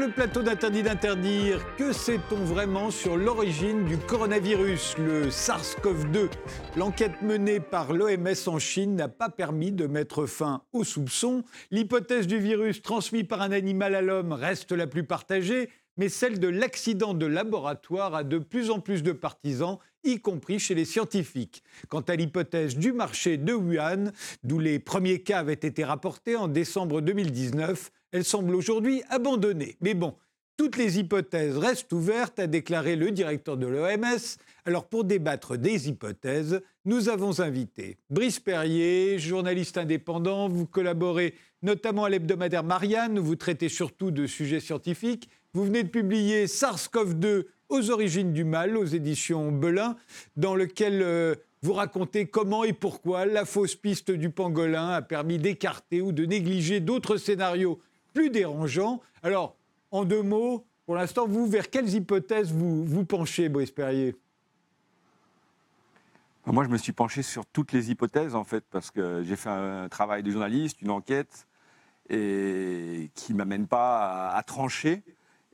le plateau d'Interdit d'interdire. Que sait-on vraiment sur l'origine du coronavirus, le SARS-CoV-2 L'enquête menée par l'OMS en Chine n'a pas permis de mettre fin aux soupçons. L'hypothèse du virus transmis par un animal à l'homme reste la plus partagée, mais celle de l'accident de laboratoire a de plus en plus de partisans y compris chez les scientifiques. Quant à l'hypothèse du marché de Wuhan, d'où les premiers cas avaient été rapportés en décembre 2019, elle semble aujourd'hui abandonnée. Mais bon, toutes les hypothèses restent ouvertes, a déclaré le directeur de l'OMS. Alors pour débattre des hypothèses, nous avons invité Brice Perrier, journaliste indépendant. Vous collaborez notamment à l'hebdomadaire Marianne, où vous traitez surtout de sujets scientifiques. Vous venez de publier SARS-CoV-2 aux origines du mal aux éditions Belin, dans lequel euh, vous racontez comment et pourquoi la fausse piste du pangolin a permis d'écarter ou de négliger d'autres scénarios plus dérangeants. Alors, en deux mots, pour l'instant, vous, vers quelles hypothèses vous, vous penchez, Brice Perrier? Moi, je me suis penché sur toutes les hypothèses, en fait, parce que j'ai fait un travail de journaliste, une enquête, et qui ne m'amène pas à trancher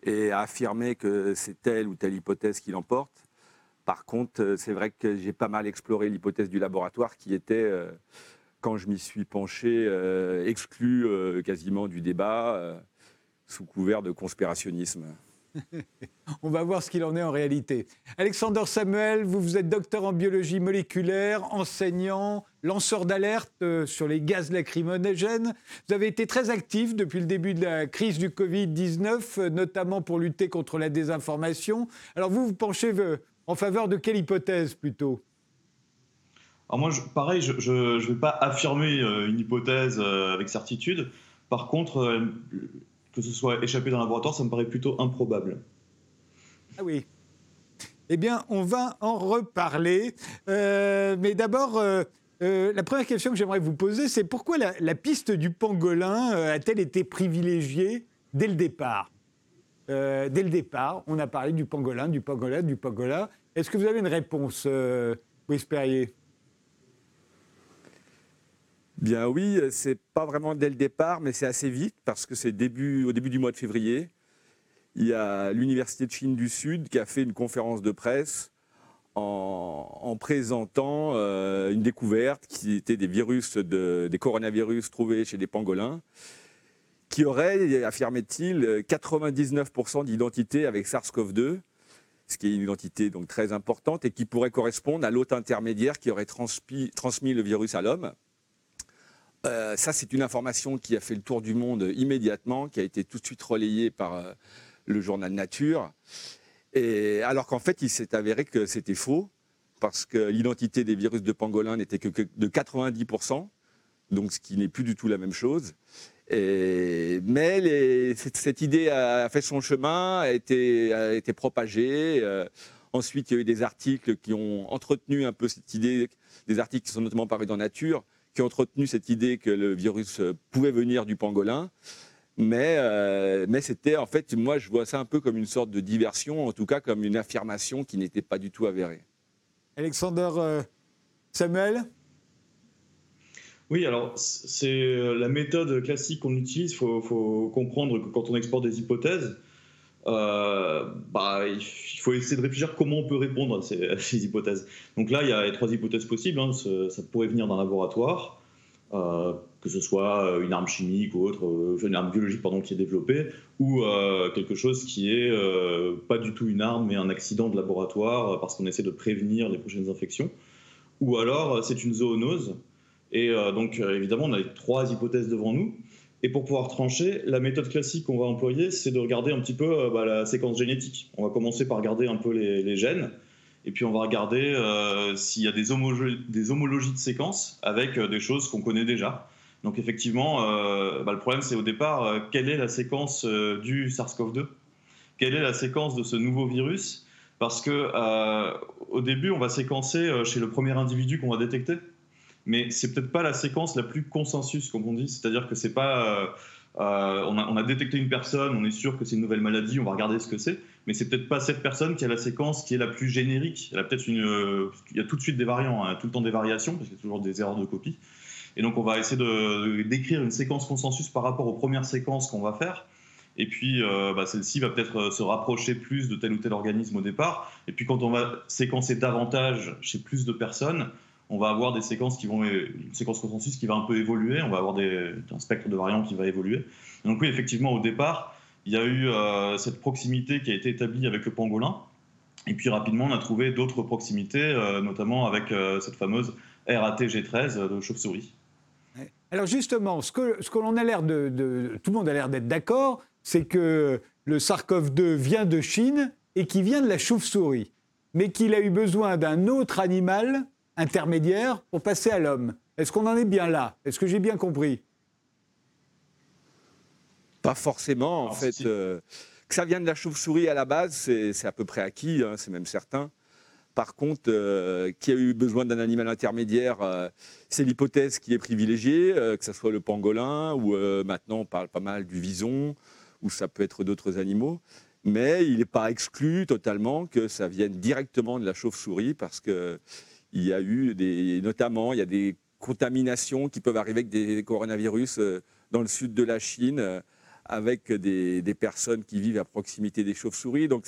et à affirmer que c'est telle ou telle hypothèse qui l'emporte. Par contre, euh, c'est vrai que j'ai pas mal exploré l'hypothèse du laboratoire qui était, euh, quand je m'y suis penché, euh, exclue quasiment du débat sous couvert de conspirationnisme. On va voir ce qu'il en est en réalité. Alexander Samuel, vous, vous êtes docteur en biologie moléculaire, enseignant, lanceur d'alerte euh, sur les gaz lacrymogènes. Vous avez été très actif depuis le début de la crise du Covid-19, euh, notamment pour lutter contre la désinformation. Alors vous, vous penchez euh, en faveur de quelle hypothèse plutôt? Alors moi, pareil, je ne vais pas affirmer une hypothèse avec certitude. Par contre, que ce soit échappé dans un laboratoire, ça me paraît plutôt improbable. Ah oui. Eh bien, on va en reparler. Euh, mais d'abord, euh, euh, la première question que j'aimerais vous poser, c'est pourquoi la, piste du pangolin a-t-elle été privilégiée dès le départ? Dès le départ, on a parlé du pangolin, du pangolin, du pangolin. Est-ce que vous avez une réponse, vous espériez Bien oui, c'est pas vraiment dès le départ, mais c'est assez vite parce que c'est au début du mois de février. Il y a l'Université de Chine du Sud qui a fait une conférence de presse en, présentant euh, une découverte qui était des virus, des coronavirus trouvés chez des pangolins, qui aurait, affirmait-il, 99% d'identité avec SARS-CoV-2, ce qui est une identité donc très importante et qui pourrait correspondre à l'hôte intermédiaire qui aurait transmis le virus à l'homme. Euh, ça, c'est une information qui a fait le tour du monde immédiatement, qui a été tout de suite relayée par euh, le journal Nature. Alors qu'en fait, il s'est avéré que c'était faux, parce que l'identité des virus de pangolin n'était que de 90%, donc ce qui n'est plus du tout la même chose. mais cette, idée a fait son chemin, a été, a été propagée. Euh, ensuite, il y a eu des articles qui ont entretenu un peu cette idée, des articles qui sont notamment parus dans Nature, qui ont entretenu cette idée que le virus euh, pouvait venir du pangolin. Mais, euh, mais c'était en fait, moi je vois ça un peu comme une sorte de diversion, en tout cas comme une affirmation qui n'était pas du tout avérée. Alexander euh, Samuel? Oui, alors c'est la méthode classique qu'on utilise. Il faut, faut, comprendre que quand on exporte des hypothèses, euh, bah, il faut essayer de réfléchir comment on peut répondre à ces, hypothèses. Donc là, il y a trois hypothèses possibles. Hein. Ça pourrait venir d'un laboratoire, euh, que ce soit une arme chimique ou autre, euh, une arme biologique pardon, qui est développée, ou quelque chose qui est pas du tout une arme, mais un accident de laboratoire parce qu'on essaie de prévenir les prochaines infections. Ou alors, c'est une zoonose. Et donc, évidemment, on a les trois hypothèses devant nous. Et pour pouvoir trancher, la méthode classique qu'on va employer, c'est de regarder un petit peu euh, bah, la séquence génétique. On va commencer par regarder un peu les, gènes, et puis on va regarder euh, s'il y a des, homologies de séquences avec euh, des choses qu'on connaît déjà. Donc effectivement, bah, le problème c'est au départ, quelle est la séquence du SARS-CoV-2 Quelle est la séquence de ce nouveau virus? Parce que au début, on va séquencer chez le premier individu qu'on va détecter mais c'est peut-être pas la séquence la plus consensus, comme on dit. C'est-à-dire que c'est pas. Euh, euh, on, a, détecté une personne, on est sûr que c'est une nouvelle maladie, on va regarder ce que c'est, mais c'est peut-être pas cette personne qui a la séquence qui est la plus générique. Il y a peut-être une, euh, il y a tout de suite des variants, hein, tout le temps des variations, parce qu'il y a toujours des erreurs de copie. Et donc on va essayer de, d'écrire une séquence consensus par rapport aux premières séquences qu'on va faire. Et puis, bah, celle-ci va peut-être se rapprocher plus de tel ou tel organisme au départ. Et puis, quand on va séquencer davantage chez plus de personnes, on va avoir des séquences qui vont, une séquence consensus qui va un peu évoluer. On va avoir un spectre de variants qui va évoluer. Donc oui, effectivement, au départ, il y a eu cette proximité qui a été établie avec le pangolin. Et puis rapidement, on a trouvé d'autres proximités, notamment avec cette fameuse RATG13 de chauve-souris. Alors justement, ce que, ce que l'on a l'air de, Tout le monde a l'air d'être d'accord, c'est que le SARS-CoV-2 vient de Chine et qui vient de la chauve-souris, mais qu'il a eu besoin d'un autre animal intermédiaire pour passer à l'homme. Est-ce qu'on en est bien là? Est-ce que j'ai bien compris? Pas forcément, en fait. Euh, que ça vienne de la chauve-souris à la base, c'est à peu près acquis, hein, c'est même certain. Par contre, euh, qui a eu besoin d'un animal intermédiaire, euh, c'est l'hypothèse qui est privilégiée, euh, que ce soit le pangolin ou maintenant on parle pas mal du vison, ou ça peut être d'autres animaux. Mais il n'est pas exclu totalement que ça vienne directement de la chauve-souris parce qu'il y a eu des, notamment, il y a des contaminations qui peuvent arriver avec des coronavirus dans le sud de la Chine avec des, des personnes qui vivent à proximité des chauves-souris. Donc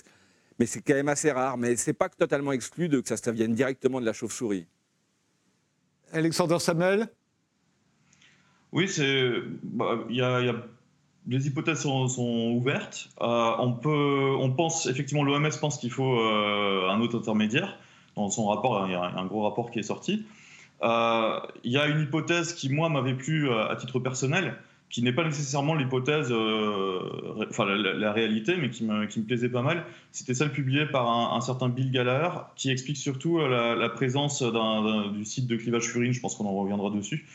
mais c'est quand même assez rare. Mais ce n'est pas totalement exclu de que ça, vienne directement de la chauve-souris. Alexandre Samuel? Oui, c'est. Bah, y a, les hypothèses sont, ouvertes. Euh, on, peut, on pense, effectivement, l'OMS pense qu'il faut euh, un autre intermédiaire. Dans son rapport, il y a un gros rapport qui est sorti. Euh, il y a une hypothèse qui, moi, m'avait plu à titre personnel, qui n'est pas nécessairement l'hypothèse, euh, enfin la, réalité, mais qui me, plaisait pas mal. C'était celle publiée par un, certain Bill Galler, qui explique surtout euh, la, présence du site de clivage furine, je pense qu'on en reviendra dessus,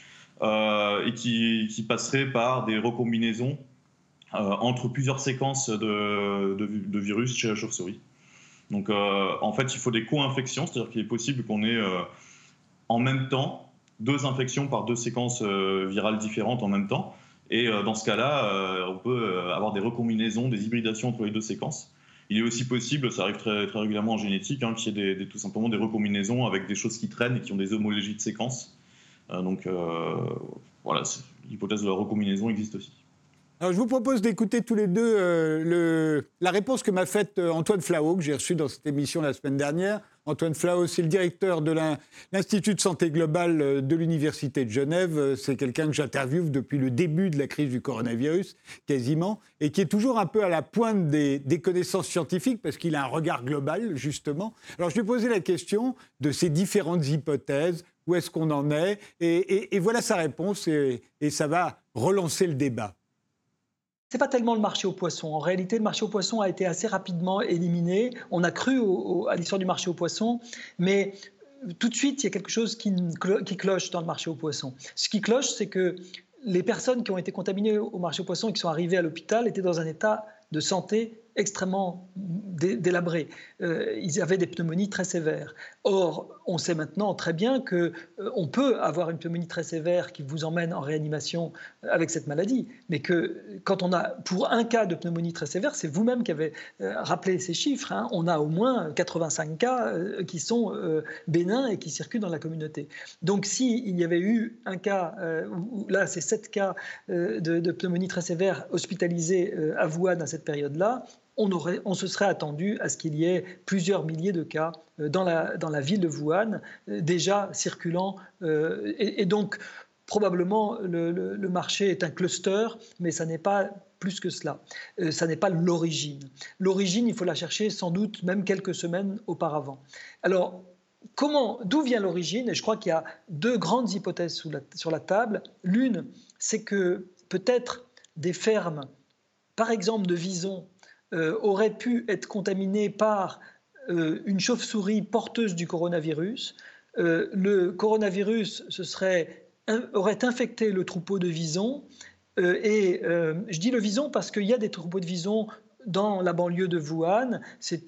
euh, et qui, qui, passerait par des recombinaisons entre plusieurs séquences de, de, virus chez la chauve-souris. Donc en fait, il faut des co-infections, c'est-à-dire qu'il est possible qu'on ait en même temps deux infections par deux séquences virales différentes en même temps. Et euh, dans ce cas-là, euh, on peut euh, avoir des recombinaisons, des hybridations entre les deux séquences. Il est aussi possible, ça arrive très, régulièrement en génétique, hein, qu'il y ait tout simplement des recombinaisons avec des choses qui traînent et qui ont des homologies de séquences. donc voilà, l'hypothèse de la recombinaison existe aussi. Alors, je vous propose d'écouter tous les deux le, la réponse que m'a faite Antoine Flao, que j'ai reçu dans cette émission la semaine dernière, Antoine Flao, c'est le directeur de l'Institut de santé globale euh, de l'Université de Genève. Euh, c'est quelqu'un que j'interviewe depuis le début de la crise du coronavirus, quasiment, et qui est toujours un peu à la pointe des, connaissances scientifiques parce qu'il a un regard global, justement. Alors, je lui ai posé la question de ces différentes hypothèses, où est-ce qu'on en est, et, voilà sa réponse, et ça va relancer le débat n'est pas tellement le marché aux poissons. En réalité, le marché aux poissons a été assez rapidement éliminé. On a cru à l'histoire du marché aux poissons, mais tout de suite, il y a quelque chose qui, qui cloche dans le marché aux poissons. Ce qui cloche, c'est que les personnes qui ont été contaminées au marché aux poissons et qui sont arrivées à l'hôpital étaient dans un état de santé extrêmement délabrés. Euh, ils avaient des pneumonies très sévères. Or, on sait maintenant très bien que euh, on peut avoir une pneumonie très sévère qui vous emmène en réanimation avec cette maladie, mais que quand on a, pour un cas de pneumonie très sévère, c'est vous-même qui avez euh, rappelé ces chiffres, hein, on a au moins 85 cas qui sont bénins et qui circulent dans la communauté. Donc, s'il y avait eu un cas, là, c'est 7 cas de, de, pneumonie très sévère hospitalisés à Wuhan à cette période-là, on, se serait attendu à ce qu'il y ait plusieurs milliers de cas euh, dans la, dans la ville de Wuhan, euh, déjà circulant. Euh, et, donc, probablement, le, marché est un cluster, mais ça n'est pas plus que cela. ça n'est pas l'origine. L'origine, il faut la chercher sans doute même quelques semaines auparavant. Alors, comment, d'où vient l'origine? Et je crois qu'il y a deux grandes hypothèses sur la table. L'une, c'est que peut-être des fermes, par exemple de visons, euh, aurait pu être contaminé par euh, une chauve-souris porteuse du coronavirus. Euh, le coronavirus serait, aurait infecté le troupeau de visons. et je dis le vison parce qu'il y a des troupeaux de visons dans la banlieue de Wuhan,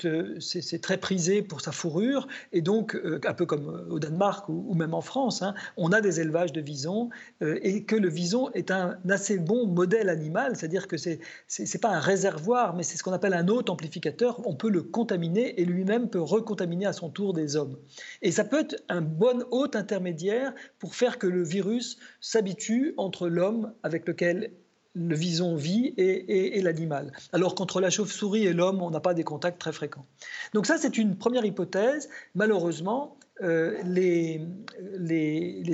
euh, c'est très prisé pour sa fourrure, et donc, euh, un peu comme euh, au Danemark ou, même en France, hein, on a des élevages de visons, et que le vison est un assez bon modèle animal, c'est-à-dire que ce n'est pas un réservoir, mais c'est ce qu'on appelle un hôte amplificateur, on peut le contaminer, et lui-même peut recontaminer à son tour des hommes. Et ça peut être un bon hôte intermédiaire pour faire que le virus s'habitue entre l'homme avec lequel le vison vit et, l'animal. Alors qu'entre la chauve-souris et l'homme, on n'a pas des contacts très fréquents. Donc ça, c'est une première hypothèse. Malheureusement, euh, les,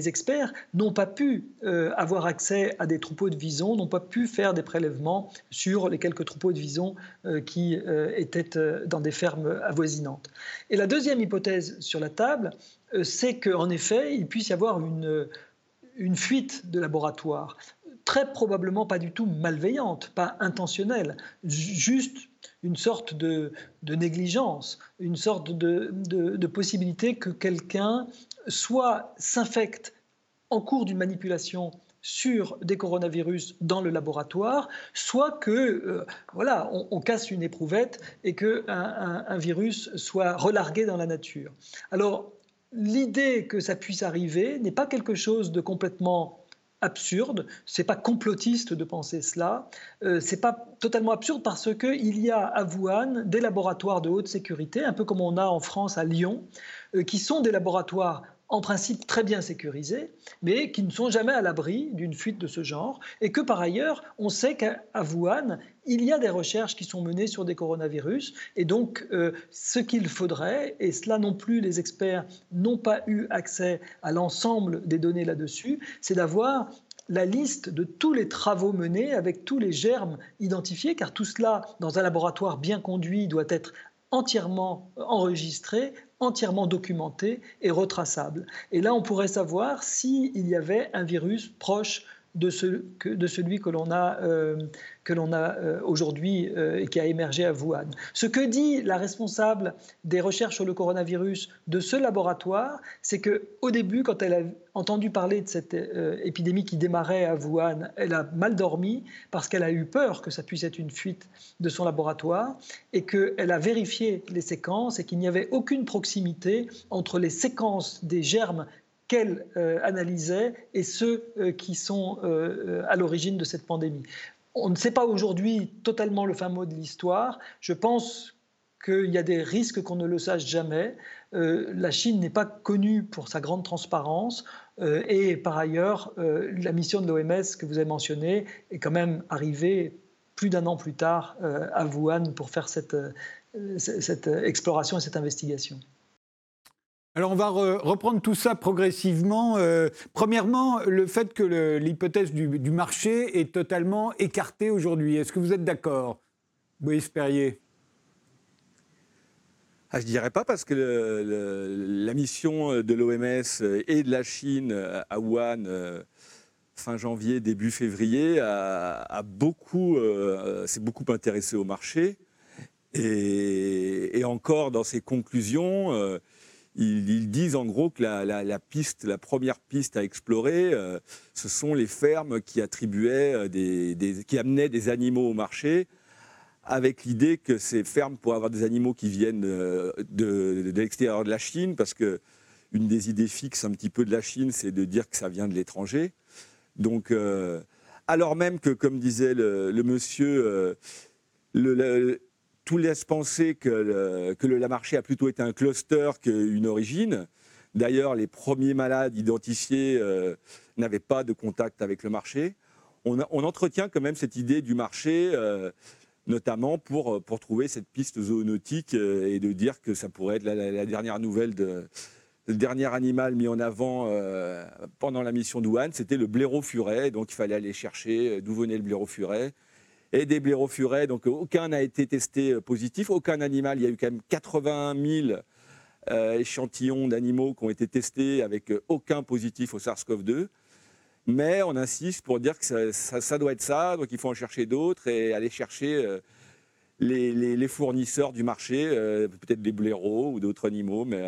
experts n'ont pas pu euh, avoir accès à des troupeaux de visons, n'ont pas pu faire des prélèvements sur les quelques troupeaux de visons euh, qui étaient dans des fermes avoisinantes. Et la deuxième hypothèse sur la table, c'est qu'en effet, il puisse y avoir une, une fuite de laboratoire très probablement pas du tout malveillante, pas intentionnelle, juste une sorte de, négligence, une sorte de, possibilité que quelqu'un soit s'infecte en cours d'une manipulation sur des coronavirus dans le laboratoire, soit que euh, voilà, on, casse une éprouvette et que un virus soit relargué dans la nature. Alors l'idée que ça puisse arriver n'est pas quelque chose de complètement absurde, c'est pas complotiste de penser cela, euh, c'est pas totalement absurde parce qu'il y a à Wuhan des laboratoires de haute sécurité, un peu comme on a en France à Lyon, euh, qui sont des laboratoires en principe très bien sécurisés, mais qui ne sont jamais à l'abri d'une fuite de ce genre, et que par ailleurs, on sait qu'à Wuhan, il y a des recherches qui sont menées sur des coronavirus, et donc euh, ce qu'il faudrait, et cela non plus les experts n'ont pas eu accès à l'ensemble des données là-dessus, c'est d'avoir la liste de tous les travaux menés avec tous les germes identifiés, car tout cela, dans un laboratoire bien conduit, doit être entièrement enregistré, entièrement documenté et retraçable. Et là, on pourrait savoir s'il y avait un virus proche de, ce, de celui que l'on a, euh, que euh, aujourd'hui euh, et qui a émergé à Wuhan. Ce que dit la responsable des recherches sur le coronavirus de ce laboratoire, c'est que au début, quand elle a entendu parler de cette épidémie qui démarrait à Wuhan, elle a mal dormi parce qu'elle a eu peur que ça puisse être une fuite de son laboratoire et qu'elle a vérifié les séquences et qu'il n'y avait aucune proximité entre les séquences des germes qu'elle euh, analysait et ceux euh, qui sont euh, à l'origine de cette pandémie. On ne sait pas aujourd'hui totalement le fin mot de l'histoire. Je pense qu'il y a des risques qu'on ne le sache jamais. la Chine n'est pas connue pour sa grande transparence. et par ailleurs, la mission de l'OMS que vous avez mentionnée est quand même arrivée plus d'un an plus tard à Wuhan pour faire cette exploration et cette investigation. Alors on va reprendre tout ça progressivement. Euh, premièrement, le fait que l'hypothèse du, marché est totalement écartée aujourd'hui. Est-ce que vous êtes d'accord, Boïs Perrier? Ah, Je ne dirais pas parce que la mission de l'OMS et de la Chine à Wuhan euh, fin janvier, début février, a, beaucoup, euh, s'est beaucoup intéressé au marché. Et, encore dans ses conclusions, ils, disent en gros que la, piste, la première piste à explorer, euh, ce sont les fermes qui attribuaient euh, des, qui amenaient des animaux au marché, avec l'idée que ces fermes pourraient avoir des animaux qui viennent euh, de, l'extérieur de la Chine, parce que une des idées fixes un petit peu de la Chine, c'est de dire que ça vient de l'étranger. Donc, alors même que, comme disait le, monsieur, tout laisse penser que le, que le marché a plutôt été un cluster qu'une origine. D'ailleurs, les premiers malades identifiés euh, n'avaient pas de contact avec le marché. On, entretient quand même cette idée du marché, euh, notamment pour, pour trouver cette piste zoonautique euh, et de dire que ça pourrait être la, dernière nouvelle de, le dernier animal mis en avant pendant la mission d'Ouane, c'était le blaireau furet. Donc il fallait aller chercher d'où venait le blaireau furet et des blaireaux-furets. Donc aucun n'a été testé euh, positif, aucun animal. Il y a eu quand même 80 000 euh, échantillons d'animaux qui ont été testés avec euh, aucun positif au SARS-CoV-2. Mais on insiste pour dire que ça, doit être ça, donc il faut en chercher d'autres et aller chercher les, fournisseurs du marché, peut-être des blaireaux ou d'autres animaux, mais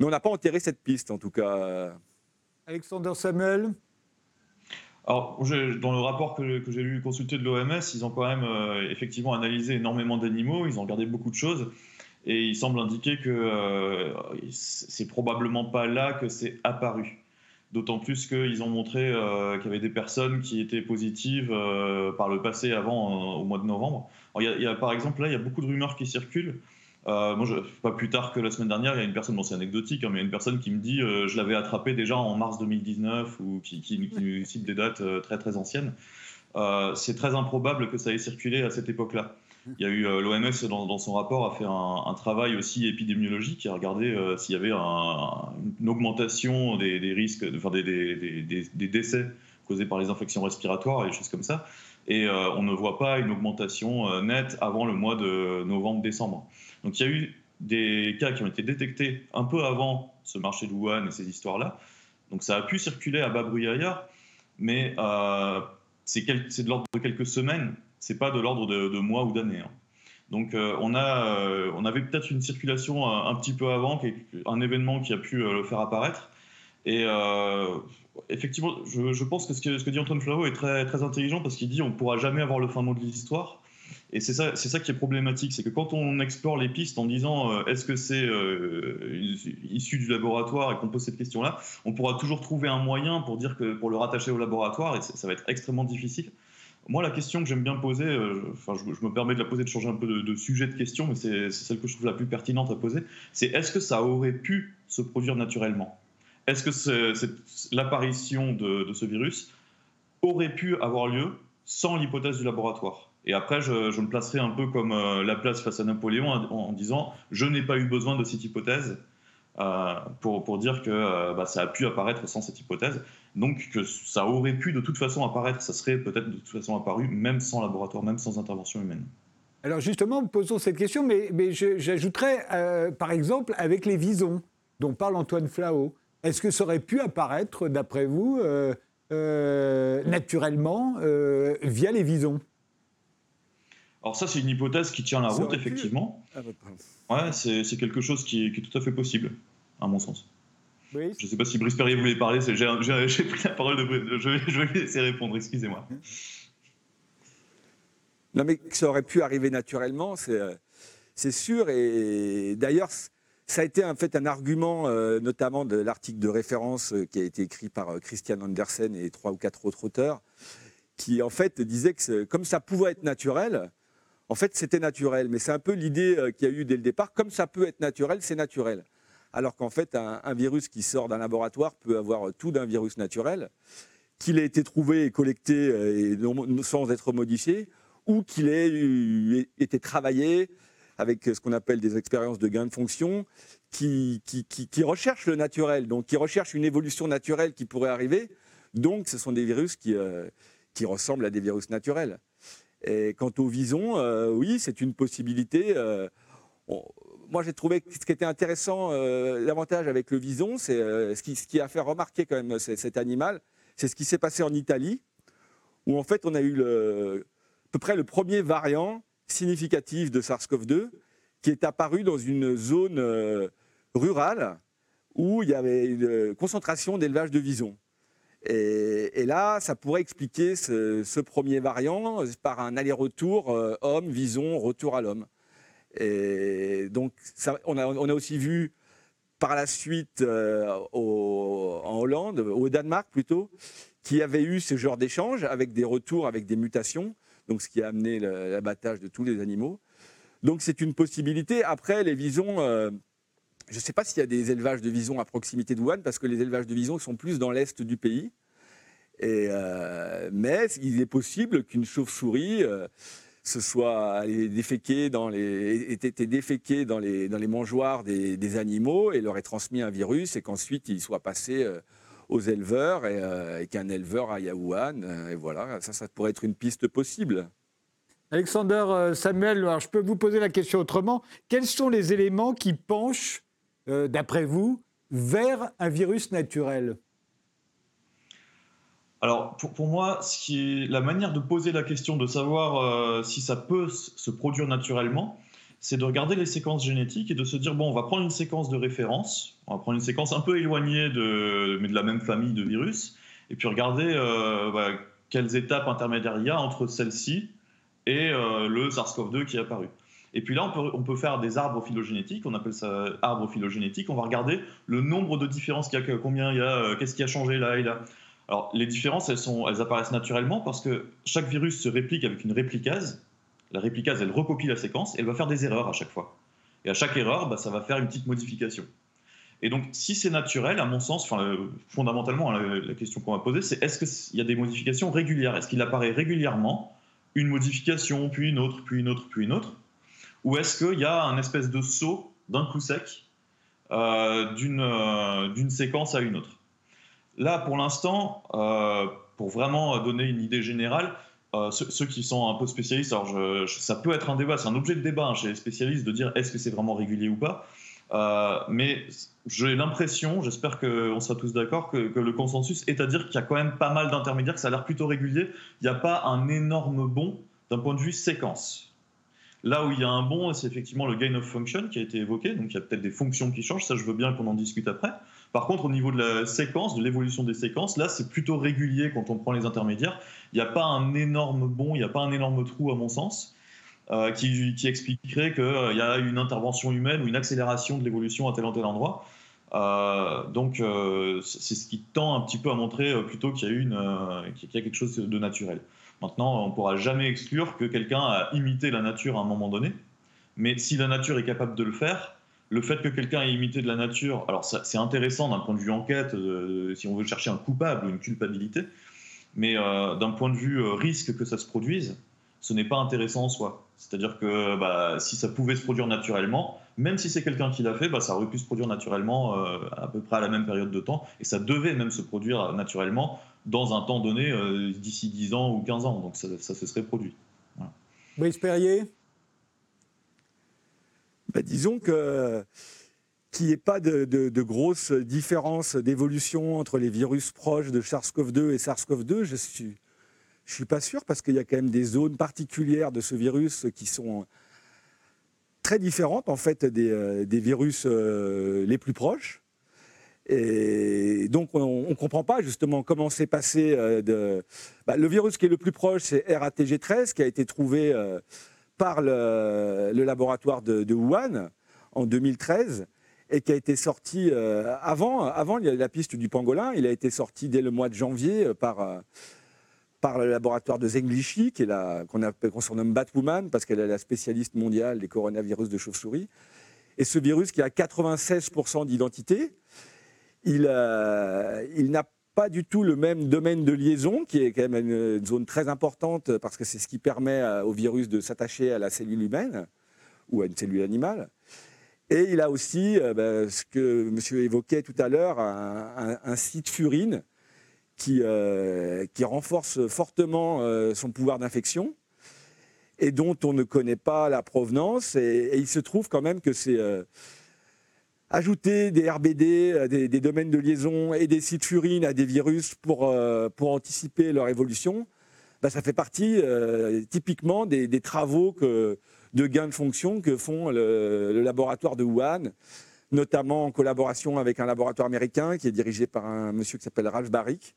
on n'a pas enterré cette piste en tout cas. Alexander Samuel dans le rapport que, j'ai lu consulté de l'OMS, ils ont quand même euh, effectivement analysé énormément d'animaux, ils ont regardé beaucoup de choses, et il semble indiquer que euh, c'est probablement pas là que c'est apparu. D'autant plus qu'ils ont montré euh, qu'il y avait des personnes qui étaient positives par le passé, avant, au mois de novembre. par exemple, là, il y a beaucoup de rumeurs qui circulent euh, moi, je, pas plus tard que la semaine dernière, il y a une personne, bon c'est anecdotique, hein, mais il y a une personne qui me dit euh, je l'avais attrapé déjà en mars 2019 ou qui, qui, qui cite des dates euh, très très anciennes. c'est très improbable que ça ait circulé à cette époque-là. Il y a eu l'OMS dans, son rapport a fait un, travail aussi épidémiologique qui a regardé s'il y avait une augmentation des, risques, enfin des, des, décès causés par les infections respiratoires et des choses comme ça. Et on ne voit pas une augmentation nette avant le mois de novembre-décembre. Donc il y a eu des cas qui ont été détectés un peu avant ce marché de Wuhan et ces histoires-là. Donc ça a pu circuler à bas bruit ailleurs, mais euh, c'est de l'ordre de quelques semaines, c'est pas de l'ordre de, mois ou d'années. Hein. Donc euh, on, a, euh, on avait peut-être une circulation un, petit peu avant, un événement qui a pu le faire apparaître. Et effectivement, je, pense que ce, que dit Antoine Flavaux est très, très intelligent parce qu'il dit on ne pourra jamais avoir le fin mot de l'histoire. Et c'est ça, qui est problématique, c'est que quand on explore les pistes en disant euh, est-ce que c'est euh, issu du laboratoire et qu'on pose cette question-là, on pourra toujours trouver un moyen pour dire que pour le rattacher au laboratoire et ça va être extrêmement difficile. Moi, la question que j'aime bien poser, euh, je, me permets de la poser, de changer un peu de, sujet de question, mais c'est, celle que je trouve la plus pertinente à poser, c'est est-ce que ça aurait pu se produire naturellement? Est-ce que l'apparition de ce virus aurait pu avoir lieu sans l'hypothèse du laboratoire? Et après, je, me placerai un peu comme euh, la place face à Napoléon en, disant je n'ai pas eu besoin de cette hypothèse euh, pour, pour, dire que euh, bah, ça a pu apparaître sans cette hypothèse. Donc que ça aurait pu de toute façon apparaître, ça serait peut-être de toute façon apparu même sans laboratoire, même sans intervention humaine. Alors justement, posons cette question, mais, mais j'ajouterais par exemple avec les visons dont parle Antoine Flao. Est-ce que ça aurait pu apparaître, d'après vous, naturellement via les visons? Alors ça, c'est une hypothèse qui tient la route, effectivement. Ah, bah, ouais, c'est quelque chose qui est, tout à fait possible, à mon sens. Je ne sais pas si Brice Perrier voulait parler, j'ai pris la parole de Brice. Je, je vais laisser répondre, excusez-moi. Non, mais ça aurait pu arriver naturellement, c'est euh, sûr. Et d'ailleurs, ça a été en fait un argument, euh, notamment de l'article de référence euh, qui a été écrit par Christian Andersen et trois ou quatre autres auteurs, qui en fait disait que comme ça pouvait être naturel, en fait, c'était naturel. Mais c'est un peu l'idée euh, qu'il y a eu dès le départ. Comme ça peut être naturel, c'est naturel. Alors qu'en fait, un, virus qui sort d'un laboratoire peut avoir tout d'un virus naturel, qu'il ait été trouvé et collecté euh, sans être modifié, ou qu'il ait été travaillé avec ce qu'on appelle des expériences de gain de fonction, qui, recherchent le naturel, donc qui recherchent une évolution naturelle qui pourrait arriver. Donc, ce sont des virus euh, qui ressemblent à des virus naturels. Et quant au vison, euh, oui, c'est une possibilité. Euh, moi, j'ai trouvé que ce qui était intéressant, euh, l'avantage avec le vison, c'est ce qui, a fait remarquer quand même cet animal, c'est ce qui s'est passé en Italie, où en fait on a eu à peu près le premier variant significatif de SARS-CoV-2 qui est apparu dans une zone rurale où il y avait une concentration d'élevage de visons. Et, là, ça pourrait expliquer ce, premier variant par un aller-retour euh, homme, vison, retour à l'homme. Et donc, on, a, aussi vu par la suite euh, en Hollande, au Danemark plutôt, qui avait eu ce genre d'échange avec des retours, avec des mutations, donc ce qui a amené l'abattage de tous les animaux. Donc c'est une possibilité. Après, les visons, euh, je ne sais pas s'il y a des élevages de visons à proximité de Wuhan, parce que les élevages de visons sont plus dans l'est du pays. Euh, mais il est possible qu'une chauve-souris euh, se soit les, été déféquée dans les, dans mangeoires des, animaux et leur ait transmis un virus et qu'ensuite il soit passé euh, aux éleveurs et, qu'un éleveur aille à Wuhan. et voilà, ça, ça pourrait être une piste possible. Alexander Samuel, alors je peux vous poser la question autrement. Quels sont les éléments qui penchent euh, d'après vous, vers un virus naturel? Alors, pour, moi, ce qui est, la manière de poser la question, de savoir euh, si ça peut se produire naturellement, c'est de regarder les séquences génétiques et de se dire, bon, on va prendre une séquence de référence, on va prendre une séquence un peu éloignée, de, mais de la même famille de virus, et puis regarder euh, bah, quelles étapes intermédiaires il y a entre celle-ci et le SARS-CoV-2 qui est apparu. Et puis là, on peut, faire des arbres phylogénétiques, on appelle ça arbres phylogénétiques. On va regarder le nombre de différences qu'il y a, combien il y a, euh, qu'est-ce qui a changé là et là. Alors, les différences, elles, apparaissent naturellement parce que chaque virus se réplique avec une réplicase. La réplicase, elle recopie la séquence et elle va faire des erreurs à chaque fois. Et à chaque erreur, bah, ça va faire une petite modification. Et donc, si c'est naturel, à mon sens, enfin, fondamentalement, la, la question qu'on va poser, c'est est-ce qu'il y a des modifications régulières? Est-ce qu'il apparaît régulièrement une modification, puis une autre, puis une autre, puis une autre? Ou est-ce qu'il y a un espèce de saut d'un coup sec euh, euh, d'une séquence à une autre? Là, pour l'instant, euh, pour vraiment donner une idée générale, ceux, qui sont un peu spécialistes, alors ça peut être un débat, c'est un objet de débat hein, chez les spécialistes de dire est-ce que c'est vraiment régulier ou pas. mais j'ai l'impression, j'espère qu'on sera tous d'accord, que, que, le consensus est à dire qu'il y a quand même pas mal d'intermédiaires, que ça a l'air plutôt régulier. Il n'y a pas un énorme bond d'un point de vue séquence. Là où il y a un bon, c'est effectivement le gain of function qui a été évoqué. Donc il y a peut-être des fonctions qui changent. Ça, je veux bien qu'on en discute après. Par contre, au niveau de la séquence, de l'évolution des séquences, là, c'est plutôt régulier quand on prend les intermédiaires. Il n'y a pas un énorme bon, il n'y a pas un énorme trou, à mon sens, euh, qui, expliquerait qu'il euh, y a une intervention humaine ou une accélération de l'évolution à tel ou tel endroit. Euh, donc, c'est ce qui tend un petit peu à montrer plutôt qu'il y, qu'il y a quelque chose de naturel. Maintenant, on ne pourra jamais exclure que quelqu'un a imité la nature à un moment donné. Mais si la nature est capable de le faire, le fait que quelqu'un ait imité de la nature, alors c'est intéressant d'un point de vue enquête, euh, si on veut chercher un coupable ou une culpabilité, mais euh, d'un point de vue euh, risque que ça se produise, ce n'est pas intéressant en soi. C'est-à-dire que bah, si ça pouvait se produire naturellement, même si c'est quelqu'un qui l'a fait, bah, ça aurait pu se produire naturellement à peu près à la même période de temps, et ça devait même se produire naturellement dans un temps donné, euh, d'ici 10 ans ou 15 ans. Donc ça, se serait produit. Brice Perrier? Bah, Disons que qu'il n'y ait pas de, de, grosses différences d'évolution entre les virus proches de SARS-CoV-2 et SARS-CoV-2, je suis, je suis pas sûr parce qu'il y a quand même des zones particulières de ce virus qui sont très différentes en fait des, euh, virus euh, les plus proches. Et donc, on ne comprend pas justement comment s'est passé euh. Bah, le virus qui est le plus proche, c'est RATG13, qui a été trouvé par le, laboratoire de, Wuhan en 2013 et qui a été sorti avant, avant la piste du pangolin. Il a été sorti dès le mois de janvier par, par le laboratoire de Zenglishi, qu'on surnomme Batwoman, parce qu'elle est la spécialiste mondiale des coronavirus de chauve-souris. Et ce virus qui a 96% d'identité, euh, il, n'a pas du tout le même domaine de liaison, qui est quand même une zone très importante parce que c'est ce qui permet au virus de s'attacher à la cellule humaine ou à une cellule animale. Et il a aussi, euh, ben, ce que monsieur évoquait tout à l'heure, un, site furine qui, euh, qui renforce fortement son pouvoir d'infection et dont on ne connaît pas la provenance. Et, il se trouve quand même que c'est ajouter des RBD, euh, des, domaines de liaison et des sites furines à des virus pour, euh, pour anticiper leur évolution, bah, ça fait partie euh, typiquement des, travaux que, de gain de fonction que font le, laboratoire de Wuhan, notamment en collaboration avec un laboratoire américain qui est dirigé par un monsieur qui s'appelle Ralph Barrick.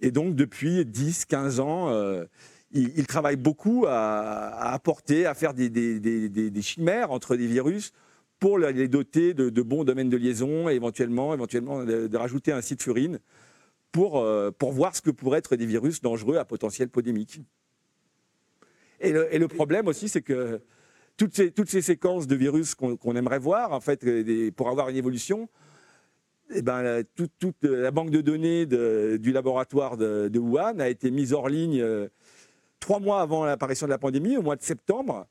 Et donc depuis 10-15 ans, il, travaille beaucoup à, apporter, à faire des, chimères entre des virus pour les doter de, bons domaines de liaison et éventuellement, éventuellement de, rajouter un site furine pour, euh, pour voir ce que pourraient être des virus dangereux à potentiel pandémique. Et le, problème aussi, c'est que toutes ces, toutes ces séquences de virus qu'on aimerait voir, en fait, pour avoir une évolution, eh ben, toute, la banque de données du laboratoire de, Wuhan a été mise hors ligne euh, trois mois avant l'apparition de la pandémie, au mois de septembre.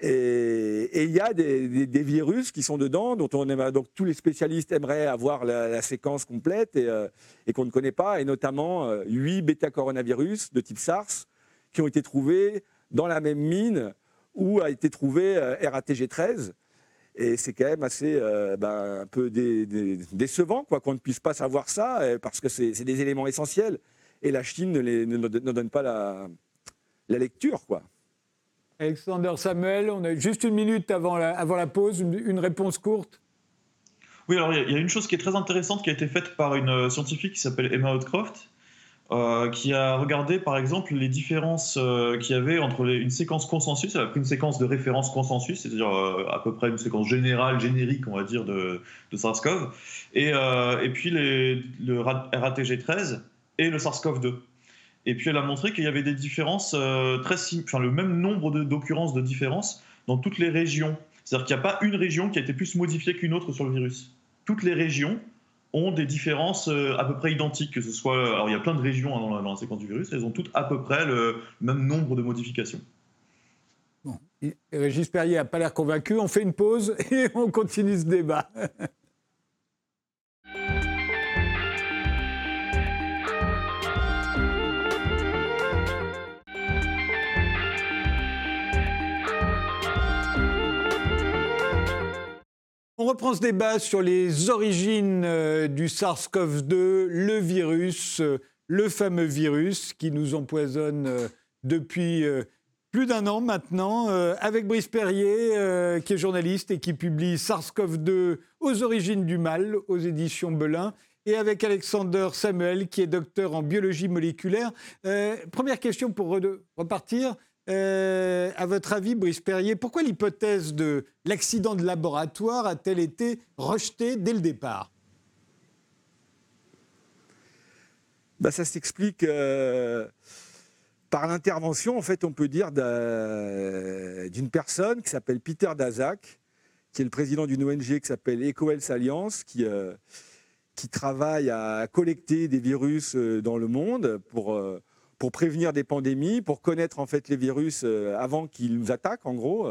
Et il y a des, virus qui sont dedans, dont tous les spécialistes aimeraient avoir la, séquence complète euh, et, qu'on ne connaît pas, et notamment euh, huit bêta-coronavirus de type SARS qui ont été trouvés dans la même mine où a été trouvé euh, RATG13. Et c'est quand même assez ben, un peu décevant quoi, qu'on ne puisse pas savoir ça, parce que c'est des éléments essentiels. Et la Chine ne, les, ne, donne pas la, la lecture. quoi. Alexander Samuel, on a juste une minute avant la, avant la pause, une, réponse courte. Oui, alors il y, a une chose qui est très intéressante qui a été faite par une euh, scientifique qui s'appelle Emma Outcroft, euh, qui a regardé par exemple les différences euh, qu'il y avait entre une séquence consensus, elle a pris une séquence de référence consensus, c'est-à-dire à peu près une séquence générale, générique, on va dire, de, de SARS-CoV, et, puis le RATG13 et le SARS-CoV-2. Et puis elle a montré qu'il y avait des différences euh, très enfin le même nombre d'occurrences de, différences dans toutes les régions. C'est-à-dire qu'il n'y a pas une région qui a été plus modifiée qu'une autre sur le virus. toutes les régions ont des différences à peu près identiques, que ce soit... Alors il y a plein de régions hein, dans, la, séquence du virus, elles ont toutes à peu près le même nombre de modifications. Bon. Régis Perrier n'a pas l'air convaincu, on fait une pause et on continue ce débat. On reprend ce débat sur les origines euh, du SARS-CoV-2, le virus, euh, le fameux virus qui nous empoisonne euh, depuis plus d'un an maintenant, avec Brice Perrier, qui est journaliste et qui publie SARS-CoV-2 aux origines du mal aux éditions Belin, et avec Alexander Samuel, qui est docteur en biologie moléculaire. première question pour repartir. Euh, à votre avis, Brice Perrier, pourquoi l'hypothèse de l'accident de laboratoire a-t-elle été rejetée dès le départ? Bah, Ça s'explique euh, par l'intervention, en fait, on peut dire, d'une personne qui s'appelle Peter Daszak, qui est le président d'une ONG qui s'appelle EcoHealth Alliance, qui, euh, qui travaille à collecter des virus dans le monde pour pour prévenir des pandémies, pour connaître en fait les virus euh, avant qu'ils nous attaquent, en gros.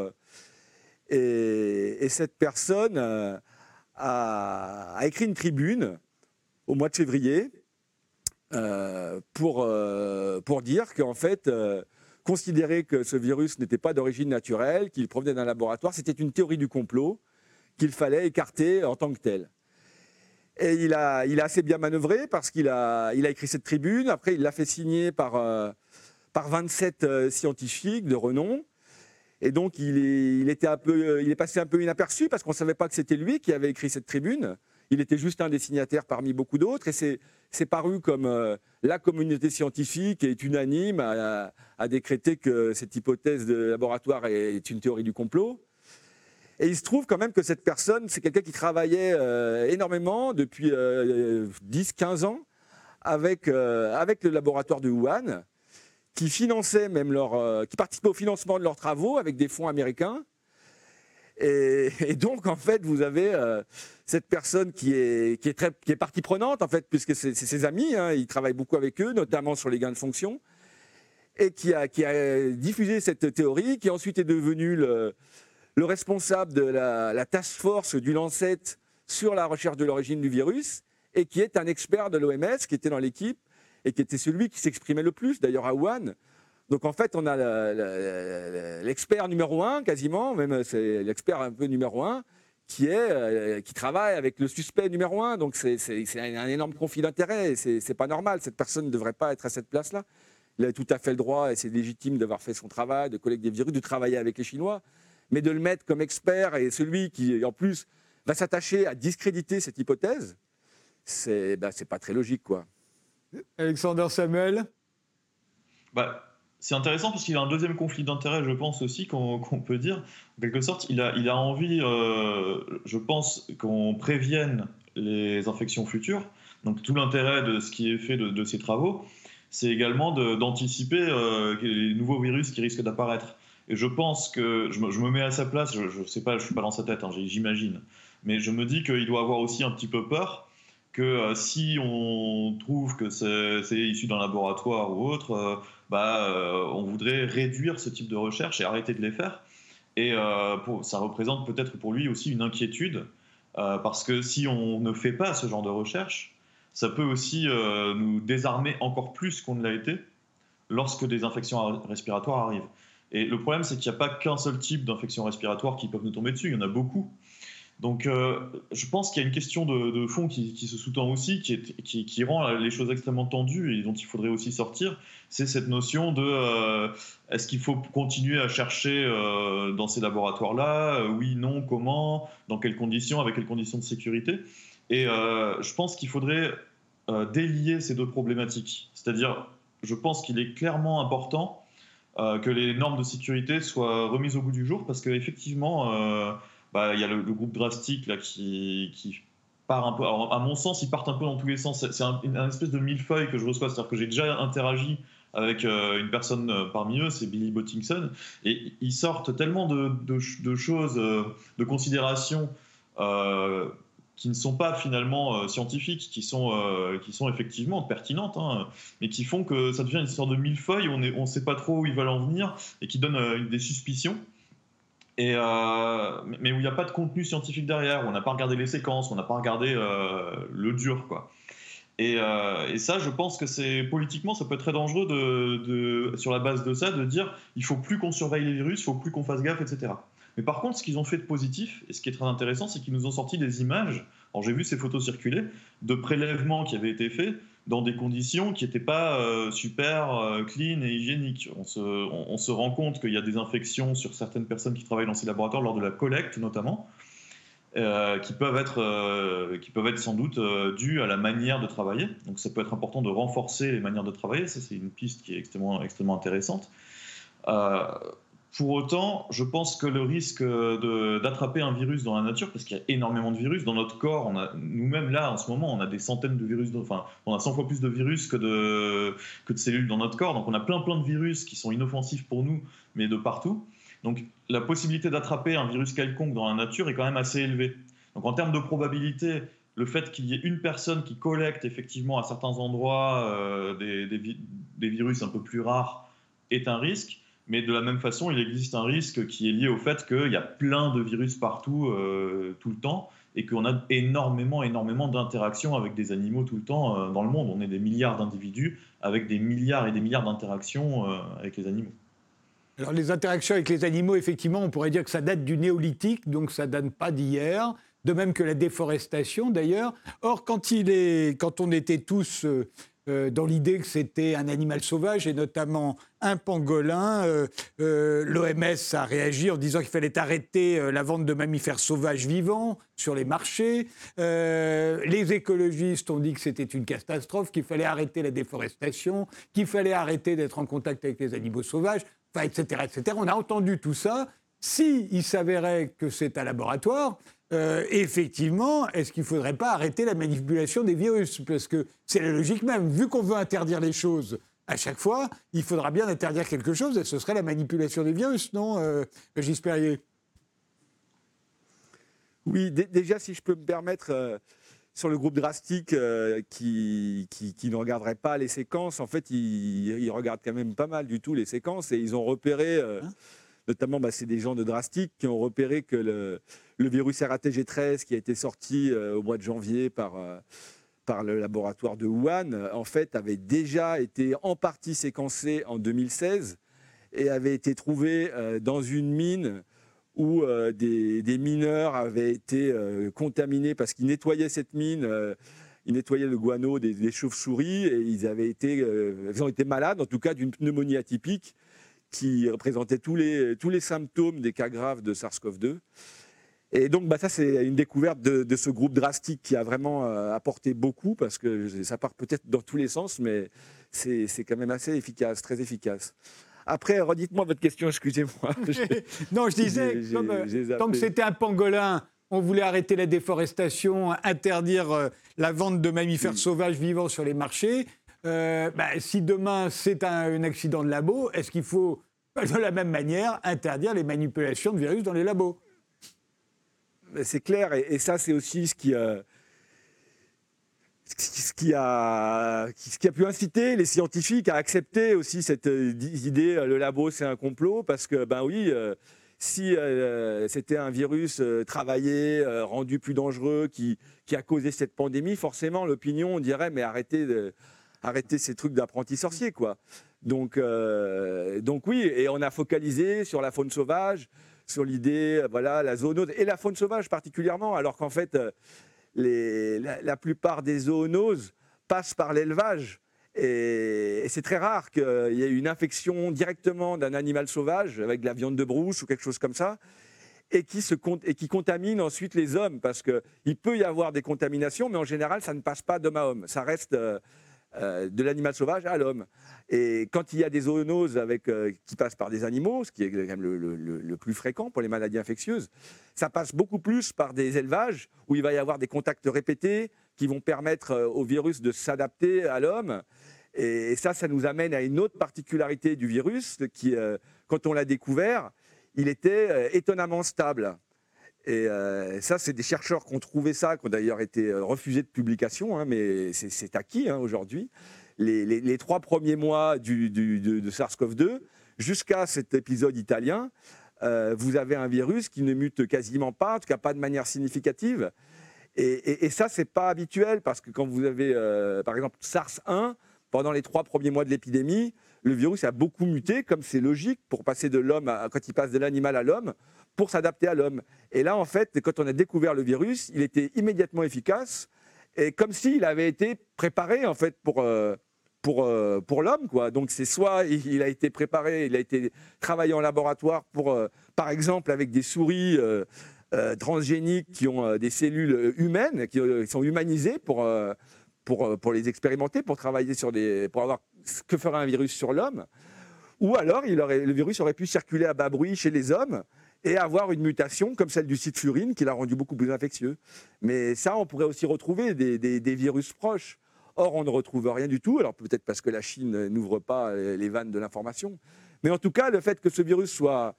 Et, cette personne euh, a, écrit une tribune au mois de février euh, pour, pour dire qu'en fait, considérer que ce virus n'était pas d'origine naturelle, qu'il provenait d'un laboratoire, c'était une théorie du complot qu'il fallait écarter en tant que telle. Et il a, il a assez bien manœuvré parce qu'il a, il a écrit cette tribune. Après, il l'a fait signer par, euh, par 27 euh, scientifiques de renom. Et donc, il est, il était un peu, il est passé un peu inaperçu parce qu'on ne savait pas que c'était lui qui avait écrit cette tribune. Il était juste un des signataires parmi beaucoup d'autres. Et c'est, c'est paru comme euh, la communauté scientifique est unanime à, à, décréter que cette hypothèse de laboratoire est une théorie du complot. Et il se trouve quand même que cette personne, c'est quelqu'un qui travaillait euh, énormément depuis 10-15 euh, ans avec, euh, avec le laboratoire de Wuhan, qui même leur, qui participait au financement de leurs travaux avec des fonds américains. Et, donc, en fait, vous avez cette personne qui est, qui est partie prenante, en fait, puisque c'est ses amis, hein, il travaille beaucoup avec eux, notamment sur les gains de fonction, et qui a, qui a diffusé cette théorie, qui ensuite est devenue le, le responsable de la, task force du Lancet sur la recherche de l'origine du virus, et qui est un expert de l'OMS, qui était dans l'équipe, et qui était celui qui s'exprimait le plus, d'ailleurs à Wuhan. Donc en fait, on a l'expert numéro un, quasiment, même l'expert un peu numéro un, qui, est, euh, qui travaille avec le suspect numéro un. Donc c'est un énorme conflit d'intérêt, c'est pas normal, cette personne ne devrait pas être à cette place-là. Il a tout à fait le droit, et c'est légitime d'avoir fait son travail, de collecter des virus, de travailler avec les Chinois mais de le mettre comme expert et celui qui, en plus, va s'attacher à discréditer cette hypothèse, c'est ben, pas très logique, quoi. Alexander Samuel? Bah, C'est intéressant parce qu'il a un deuxième conflit d'intérêt, je pense aussi, qu'on peut dire. En quelque sorte, il a, il a envie, euh, je pense, qu'on prévienne les infections futures. Donc tout l'intérêt de ce qui est fait de, de ces travaux, c'est également d'anticiper euh, les nouveaux virus qui risquent d'apparaître. Et je pense que je me, mets à sa place, je ne sais pas, je suis pas dans sa tête, hein, j'imagine, mais je me dis qu'il doit avoir aussi un petit peu peur que euh, si on trouve que c'est issu d'un laboratoire ou autre, euh, bah, euh, on voudrait réduire ce type de recherche et arrêter de les faire. Et ça représente peut-être pour lui aussi une inquiétude, parce que si on ne fait pas ce genre de recherche, ça peut aussi nous désarmer encore plus qu'on ne l'a été lorsque des infections respiratoires arrivent. Et le problème, c'est qu'il n'y a pas qu'un seul type d'infection respiratoire qui peuvent nous tomber dessus, il y en a beaucoup. Donc euh, je pense qu'il y a une question de, fond qui, se sous-tend aussi, qui, rend les choses extrêmement tendues et dont il faudrait aussi sortir, c'est cette notion de euh, est-ce qu'il faut continuer à chercher euh, dans ces laboratoires-là? Oui, non, comment? Dans quelles conditions? Avec quelles conditions de sécurité? Et je pense qu'il faudrait délier ces deux problématiques. C'est-à-dire, je pense qu'il est clairement important euh, que les normes de sécurité soient remises au goût du jour parce qu'effectivement, euh, bah, il y a le, groupe drastique là, qui, part un peu. à mon sens, ils partent un peu dans tous les sens. C'est un, espèce de millefeuille que je reçois. C'est-à-dire que j'ai déjà interagi avec euh, une personne parmi eux, c'est Billy Bottingson, et ils sortent tellement de, choses, de considérations qui ne sont pas finalement scientifiques, qui sont, qui sont effectivement pertinentes, hein, mais qui font que ça devient une sorte de millefeuille, on ne on sait pas trop où ils veulent en venir, et qui donnent des suspicions. Et, mais où il n'y a pas de contenu scientifique derrière, où on n'a pas regardé les séquences, on n'a pas regardé le dur, quoi. Euh, et, ça, je pense que c'est politiquement, ça peut être très dangereux de, sur la base de ça, de dire il faut plus qu'on surveille les virus, il faut plus qu'on fasse gaffe, etc. Mais par contre, ce qu'ils ont fait de positif, et ce qui est très intéressant, c'est qu'ils nous ont sorti des images. Alors j'ai vu ces photos circuler de prélèvements qui avaient été faits dans des conditions qui n'étaient pas euh, super euh, clean et hygiéniques. On se, rend compte qu'il y a des infections sur certaines personnes qui travaillent dans ces laboratoires lors de la collecte notamment. Euh, qui, peuvent être, sans doute dues à la manière de travailler. Donc ça peut être important de renforcer les manières de travailler, ça c'est une piste qui est extrêmement intéressante. Pour autant, je pense que le risque d'attraper un virus dans la nature, parce qu'il y a énormément de virus dans notre corps, nous-mêmes là en ce moment, on a des centaines de virus, enfin on a 100 fois plus de virus que de, que de cellules dans notre corps, donc on a plein plein de virus qui sont inoffensifs pour nous, mais de partout. Donc la possibilité d'attraper un virus quelconque dans la nature est quand même assez élevée. Donc en termes de probabilité, le fait qu'il y ait une personne qui collecte effectivement à certains endroits euh, des, virus un peu plus rares est un risque, mais de la même façon, il existe un risque qui est lié au fait qu'il y a plein de virus partout euh, tout le temps et qu'on a énormément, énormément d'interactions avec des animaux tout le temps euh, dans le monde. On est des milliards d'individus avec des milliards et des milliards d'interactions avec les animaux. Alors les interactions avec les animaux, effectivement, on pourrait dire que ça date du néolithique, donc ça date pas d'hier. De même que la déforestation, d'ailleurs. Or, quand, il est, quand on était tous euh, euh, dans l'idée que c'était un animal sauvage, et notamment un pangolin, euh, l'OMS a réagi en disant qu'il fallait arrêter la vente de mammifères sauvages vivants sur les marchés. les écologistes ont dit que c'était une catastrophe, qu'il fallait arrêter la déforestation, qu'il fallait arrêter d'être en contact avec les animaux sauvages etc., etc. On a entendu tout ça. S'il il s'avérait que c'est un laboratoire, euh, effectivement, est-ce qu'il ne faudrait pas arrêter la manipulation des virus? Parce que c'est la logique même. Vu qu'on veut interdire les choses à chaque fois, il faudra bien interdire quelque chose, et ce serait la manipulation des virus, non, euh, Oui, déjà, si je peux me permettre, euh, sur le groupe drastique euh, qui, qui, ne regarderait pas les séquences, en fait, ils, regardent quand même pas mal du tout les séquences et ils ont repéré, hein? Notamment, bah, c'est des gens de drastique qui ont repéré que le, virus RATG13 qui a été sorti euh, au mois de janvier par, par le laboratoire de Wuhan, en fait, avait déjà été en partie séquencé en 2016 et avait été trouvé dans une mine où euh, des, mineurs avaient été euh, contaminés parce qu'ils nettoyaient cette mine, euh, ils nettoyaient le guano des, chauves-souris et ils avaient été, ils ont été malades, en tout cas d'une pneumonie atypique qui représentait tous les, tous les symptômes des cas graves de SARS-CoV-2. Et donc, bah, ça, c'est une découverte de, de, ce groupe drastique qui a vraiment apporté beaucoup, parce que ça part peut-être dans tous les sens, mais c'est quand même assez efficace, très efficace. Après, redites-moi votre question, excusez-moi. non, je disais, comme, euh, tant que c'était un pangolin, on voulait arrêter la déforestation, interdire euh, la vente de mammifères sauvages vivants sur les marchés. Euh, bah, si demain c'est un, accident de labo, est-ce qu'il faut, de la même manière, interdire les manipulations de virus dans les labos? C'est clair, et, ça c'est aussi ce qui, ce qui, a, ce qui a pu inciter les scientifiques à accepter aussi cette euh, idée euh, le labo c'est un complot parce que ben oui euh, si c'était un virus travaillé rendu plus dangereux qui, qui, a causé cette pandémie forcément l'opinion on dirait mais arrêtez de, arrêtez ces trucs d'apprentis sorciers quoi donc donc oui et on a focalisé sur la faune sauvage sur l'idée voilà la zoonose et la faune sauvage particulièrement alors qu'en fait la, plupart des zoonoses passent par l'élevage. Et, c'est très rare qu'il y ait une infection directement d'un animal sauvage avec de la viande de brousse ou quelque chose comme ça, et qui, se, et qui contamine ensuite les hommes, parce qu'il peut y avoir des contaminations, mais en général, ça ne passe pas d'homme à homme. Ça reste euh, de l'animal sauvage à l'homme. Et quand il y a des zoonoses euh, qui passent par des animaux, ce qui est quand même le, plus fréquent pour les maladies infectieuses, ça passe beaucoup plus par des élevages où il va y avoir des contacts répétés qui vont permettre euh, au virus de s'adapter à l'homme. Et, ça, ça nous amène à une autre particularité du virus qui, quand on l'a découvert, il était étonnamment stable. Et ça, c'est des chercheurs qui ont trouvé ça, qui ont d'ailleurs été refusés de publication, hein, mais c'est acquis hein, aujourd'hui. Les, trois premiers mois du, de, SARS-CoV-2, jusqu'à cet épisode italien, vous avez un virus qui ne mute quasiment pas, en tout cas pas de manière significative. Et, ça, c'est pas habituel parce que quand vous avez, par exemple, SARS-1, pendant les trois premiers mois de l'épidémie, le virus a beaucoup muté, comme c'est logique, pour passer de l'homme quand il passe de l'animal à l'homme, pour s'adapter à l'homme. Et là, en fait, quand on a découvert le virus, il était immédiatement efficace, et comme s'il avait été préparé, en fait, pour, euh, pour, euh, pour l'homme, quoi. Donc, c'est soit il a été préparé, il a été travaillé en laboratoire pour, euh, par exemple, avec des souris transgéniques qui ont des cellules humaines, qui sont humanisées pour pour, pour les expérimenter, pour travailler sur des, pour avoir ce que ferait un virus sur l'homme. Ou alors, le virus aurait pu circuler à bas bruit chez les hommes et avoir une mutation comme celle du furine qui l'a rendu beaucoup plus infectieux. Mais ça, on pourrait aussi retrouver des, virus proches. Or, on ne retrouve rien du tout. Alors peut-être parce que la Chine n'ouvre pas les vannes de l'information. Mais en tout cas, le fait que ce virus soit,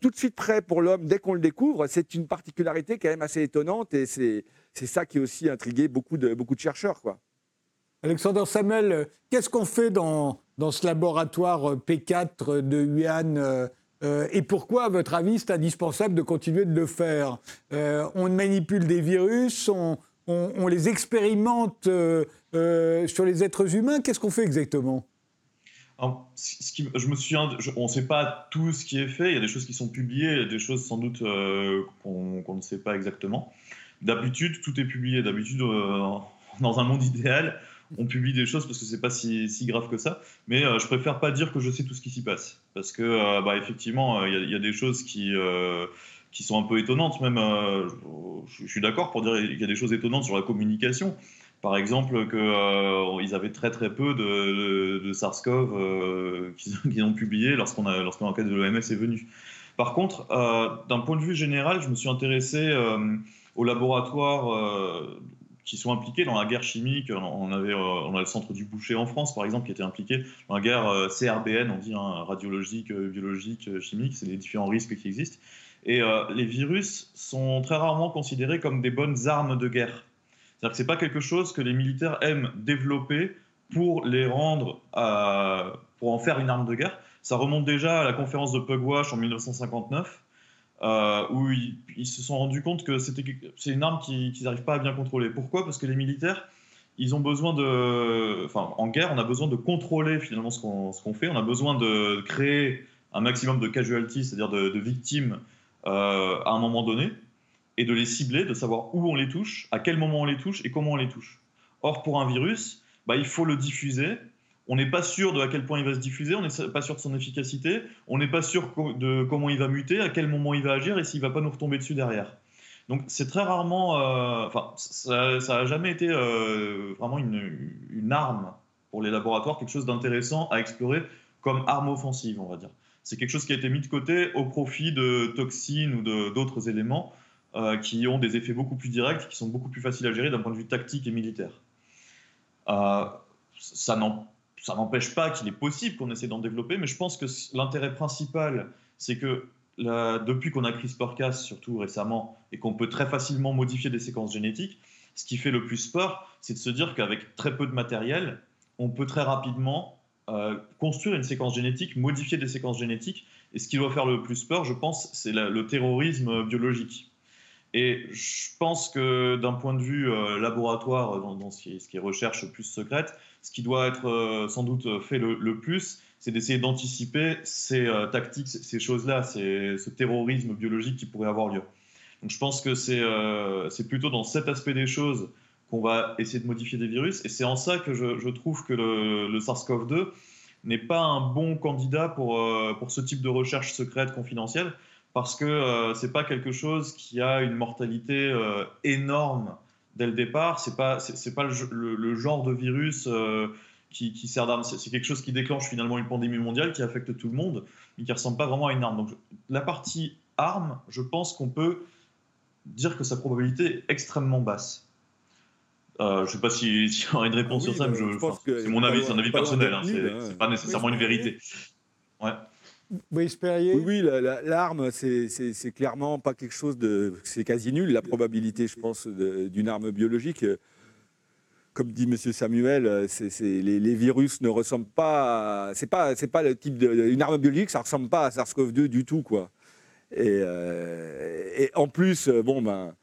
tout de suite prêt pour l'homme dès qu'on le découvre, c'est une particularité quand même assez étonnante et c'est ça qui a aussi intrigué beaucoup de, chercheurs. Quoi. Alexandre Samuel, qu'est-ce qu'on fait dans, dans ce laboratoire P4 de Wuhan euh, euh, et pourquoi, à votre avis, c'est indispensable de continuer de le faire euh, On manipule des virus, on, les expérimente sur les êtres humains. Qu'est-ce qu'on fait exactement? Je me souviens, on ne sait pas tout ce qui est fait. Il y a des choses qui sont publiées, il y a des choses sans doute qu'on ne sait pas exactement. D'habitude, tout est publié. D'habitude, euh, dans un monde idéal, on publie des choses parce que c'est pas si, grave que ça. Mais euh, je préfère pas dire que je sais tout ce qui s'y passe. Parce que, euh, bah, effectivement, il y, a des choses qui, qui sont un peu étonnantes. Même, je, suis d'accord pour dire qu'il y a des choses étonnantes sur la communication. Par exemple, qu'ils avaient très très peu de, SARS-CoV qu'ils ont publié lorsqu'on l'enquête de l'OMS est venue. Par contre, d'un point de vue général, je me suis intéressé aux laboratoires euh, qui sont impliqués dans la guerre chimique. On, avait, euh, on a le centre du Boucher en France, par exemple, qui était impliqué dans la guerre euh, CRBN, on dit hein, radiologique, biologique, chimique, c'est les différents risques qui existent. Et les virus sont très rarement considérés comme des bonnes armes de guerre. C'est-à-dire que ce n'est pas quelque chose que les militaires aiment développer pour les rendre, pour en faire une arme de guerre. Ça remonte déjà à la conférence de Pugwash en 1959, euh, où ils, se sont rendus compte que c'est une arme qu'ils n'arrivent pas à bien contrôler. Pourquoi? Parce que les militaires, ils ont besoin de. En guerre, on a besoin de contrôler finalement ce qu'on fait. On a besoin de créer un maximum de casualties, c'est-à-dire de, victimes euh, à un moment donné, et de les cibler, de savoir où on les touche, à quel moment on les touche et comment on les touche. Or, pour un virus, bah, il faut le diffuser, on n'est pas sûr de à quel point il va se diffuser, on n'est pas sûr de son efficacité, on n'est pas sûr de comment il va muter, à quel moment il va agir et s'il va pas nous retomber dessus derrière. Donc c'est très rarement, euh, enfin ça n'a jamais été euh, vraiment une, arme pour les laboratoires, quelque chose d'intéressant à explorer comme arme offensive, on va dire. C'est quelque chose qui a été mis de côté au profit de toxines ou d'autres éléments euh, qui ont des effets beaucoup plus directs, qui sont beaucoup plus faciles à gérer d'un point de vue tactique et militaire. ça n'en ça n'empêche pas qu'il est possible qu'on essaie d'en développer, mais je pense que l'intérêt principal, c'est que depuis qu'on a CRISPR-Cas, surtout récemment, et qu'on peut très facilement modifier des séquences génétiques, ce qui fait le plus peur, c'est de se dire qu'avec très peu de matériel, on peut très rapidement euh, construire une séquence génétique, modifier des séquences génétiques. Et ce qui doit faire le plus peur, je pense, c'est le terrorisme biologique. Et je pense que d'un point de vue euh, laboratoire, dans, ce, qui ce, qui est, recherche plus secrète, ce qui doit être euh, sans doute fait le, plus, c'est d'essayer d'anticiper ces euh, tactiques, ces, choses-là, ce terrorisme biologique qui pourrait avoir lieu. Donc je pense que c'est plutôt dans cet aspect des choses qu'on va essayer de modifier des virus. Et c'est en ça que je, trouve que le, le SARS-CoV-2 n'est pas un bon candidat pour, pour ce type de recherche secrète confidentielle parce que euh, c'est pas quelque chose qui a une mortalité euh, énorme dès le départ. C'est pas c'est pas le, genre de virus euh, qui, sert d'arme. C'est quelque chose qui déclenche finalement une pandémie mondiale qui affecte tout le monde, mais qui ressemble pas vraiment à une arme. Donc la partie arme, je pense qu'on peut dire que sa probabilité est extrêmement basse. je ne sais pas s'il si y aurait une réponse sur ça, mais je, c'est mon avis, c'est un avis personnel. Hein, c'est pas nécessairement une vérité. Ouais. Oui, oui, l'arme, c'est clairement pas quelque chose de. C'est quasi nul, la probabilité, je pense, d'une arme biologique. Comme dit M. Samuel, les, virus ne ressemblent pas. C'est pas, le type de. Une arme biologique, ça ressemble pas à SARS-CoV-2 du tout, quoi. Et, et, en plus, bon, ben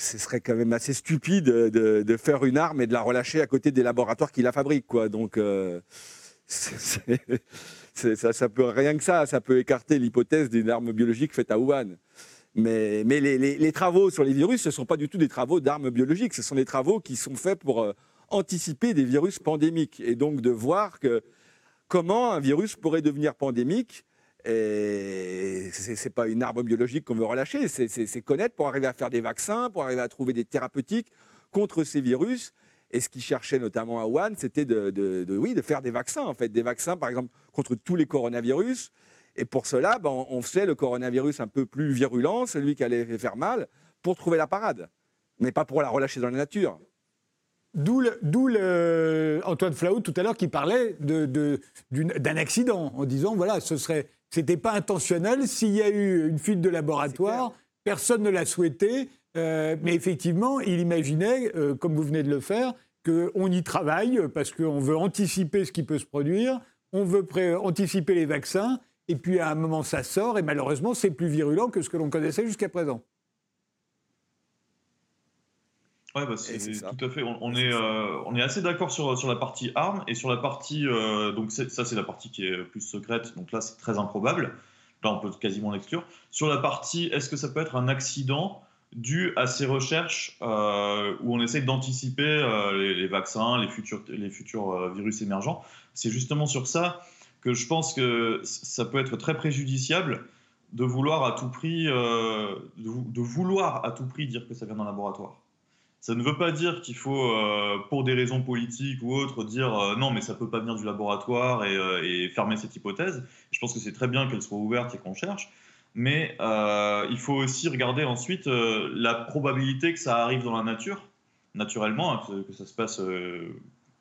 ce serait quand même assez stupide de, faire une arme et de la relâcher à côté des laboratoires qui la fabriquent. Quoi. Donc, euh, ça, peut rien que ça, ça peut écarter l'hypothèse d'une arme biologique faite à Wuhan. Mais, les, travaux sur les virus, ce ne sont pas du tout des travaux d'armes biologiques, ce sont des travaux qui sont faits pour euh, anticiper des virus pandémiques et donc de voir comment un virus pourrait devenir pandémique ce n'est pas une arme biologique qu'on veut relâcher, c'est connaître pour arriver à faire des vaccins, pour arriver à trouver des thérapeutiques contre ces virus. Et ce qu'ils cherchaient notamment à Wuhan, c'était de, oui, de faire des vaccins, en fait, des vaccins, par exemple, contre tous les coronavirus. Et pour cela, ben, on faisait le coronavirus un peu plus virulent, celui qui allait faire mal, pour trouver la parade, mais pas pour la relâcher dans la nature. D'où Antoine Flau tout à l'heure qui parlait d'un accident en disant voilà ce serait c'était pas intentionnel. S'il y a eu une fuite de laboratoire, personne ne l'a souhaité. Euh, mais effectivement, il imaginait, euh, comme vous venez de le faire, qu'on y travaille parce qu'on veut anticiper ce qui peut se produire, on veut anticiper les vaccins, et puis à un moment ça sort, et malheureusement c'est plus virulent que ce que l'on connaissait jusqu'à présent. Oui, bah tout à fait. On, est, euh, on est assez d'accord sur, sur la partie armes et sur la partie. Euh, donc, ça, c'est la partie qui est plus secrète. Donc là, c'est très improbable. Là, on peut quasiment l'exclure. Sur la partie, est-ce que ça peut être un accident dû à ces recherches euh, où on essaie d'anticiper les, vaccins, les futurs, futurs virus émergents C'est justement sur ça que je pense que ça peut être très préjudiciable de vouloir à tout prix, de vouloir à tout prix dire que ça vient d'un laboratoire. Ça ne veut pas dire qu'il faut, euh, pour des raisons politiques ou autres, dire euh, non, mais ça peut pas venir du laboratoire euh, et, fermer cette hypothèse. Je pense que c'est très bien qu'elle soit ouverte et qu'on cherche. Mais il faut aussi regarder ensuite la probabilité que ça arrive dans la nature, naturellement, hein, que, ça se passe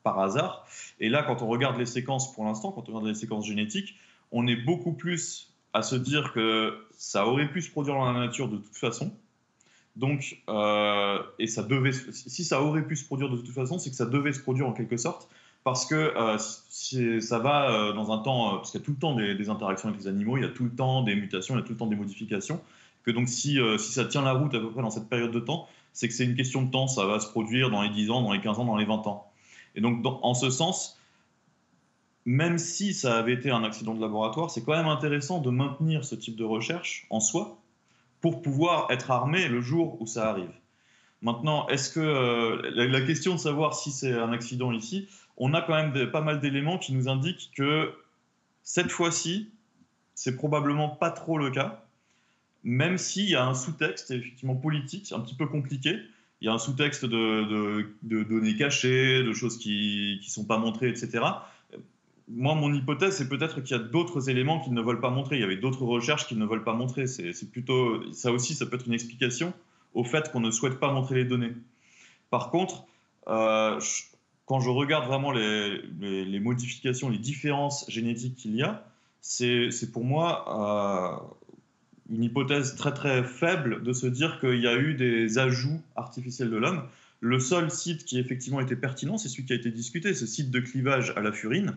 par hasard. Et là, quand on regarde les séquences pour l'instant, quand on regarde les séquences génétiques, on est beaucoup plus à se dire que ça aurait pu se produire dans la nature de toute façon donc, euh, et ça devait, si ça aurait pu se produire de toute façon, c'est que ça devait se produire en quelque sorte, parce que euh, ça va euh, dans un temps, parce qu'il y a tout le temps des, interactions avec les animaux, il y a tout le temps des mutations, il y a tout le temps des modifications, que donc si, si ça tient la route à peu près dans cette période de temps, c'est que c'est une question de temps, ça va se produire dans les 10 ans, dans les 15 ans, dans les 20 ans. Et donc, en ce sens, même si ça avait été un accident de laboratoire, c'est quand même intéressant de maintenir ce type de recherche en soi, pour pouvoir être armé le jour où ça arrive. Maintenant, est-ce que euh, la, question de savoir si c'est un accident ici, on a quand même pas mal d'éléments qui nous indiquent que cette fois-ci, c'est probablement pas trop le cas, même s'il y a un sous-texte effectivement politique un petit peu compliqué. Il y a un sous-texte de, données cachées, de choses qui ne sont pas montrées, etc moi, mon hypothèse, c'est peut-être qu'il y a d'autres éléments qu'ils ne veulent pas montrer. Il y avait d'autres recherches qu'ils ne veulent pas montrer. C'est plutôt ça aussi, ça peut être une explication au fait qu'on ne souhaite pas montrer les données. Une contre, euh, quand je regarde vraiment les, modifications, les différences génétiques qu'il y a, c'est pour moi euh, une hypothèse très très faible de se dire qu'il y a eu des ajouts artificiels de l'homme. Le seul site qui effectivement était pertinent, c'est celui qui a été discuté, ce site de clivage à la furine.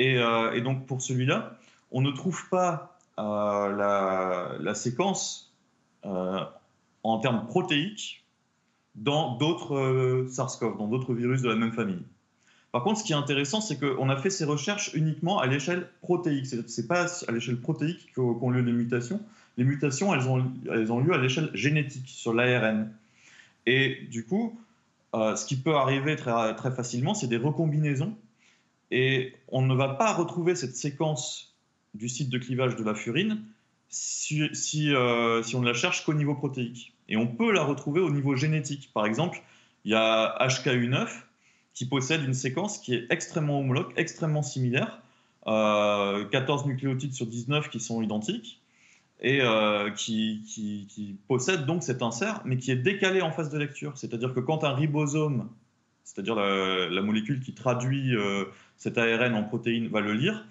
Euh, et, donc pour celui-là, on ne trouve pas euh, la, séquence euh, en termes protéiques dans d'autres SARS-CoV, dans d'autres virus de la même famille. Par contre, ce qui est intéressant, c'est qu'on a fait ces recherches uniquement à l'échelle protéique. Ce n'est pas à l'échelle protéique qu'ont lieu les mutations. Les mutations, elles ont, elles ont lieu à l'échelle génétique, sur l'ARN. Et du coup, ce qui peut arriver très, très facilement, c'est des recombinaisons et on ne va pas retrouver cette séquence du site de clivage de la furine si, euh, si, on ne la cherche qu'au niveau protéique. Et on peut la retrouver au niveau génétique. Par exemple, il y a HKU9 qui possède une séquence qui est extrêmement homologue, extrêmement similaire. 14 euh, nucléotides sur 19 qui sont identiques et euh, qui, possède donc cet insert, mais qui est décalé en phase de lecture. C'est-à-dire que quand un ribosome, c'est-à-dire la, molécule qui traduit cet ARN en protéines va le lire,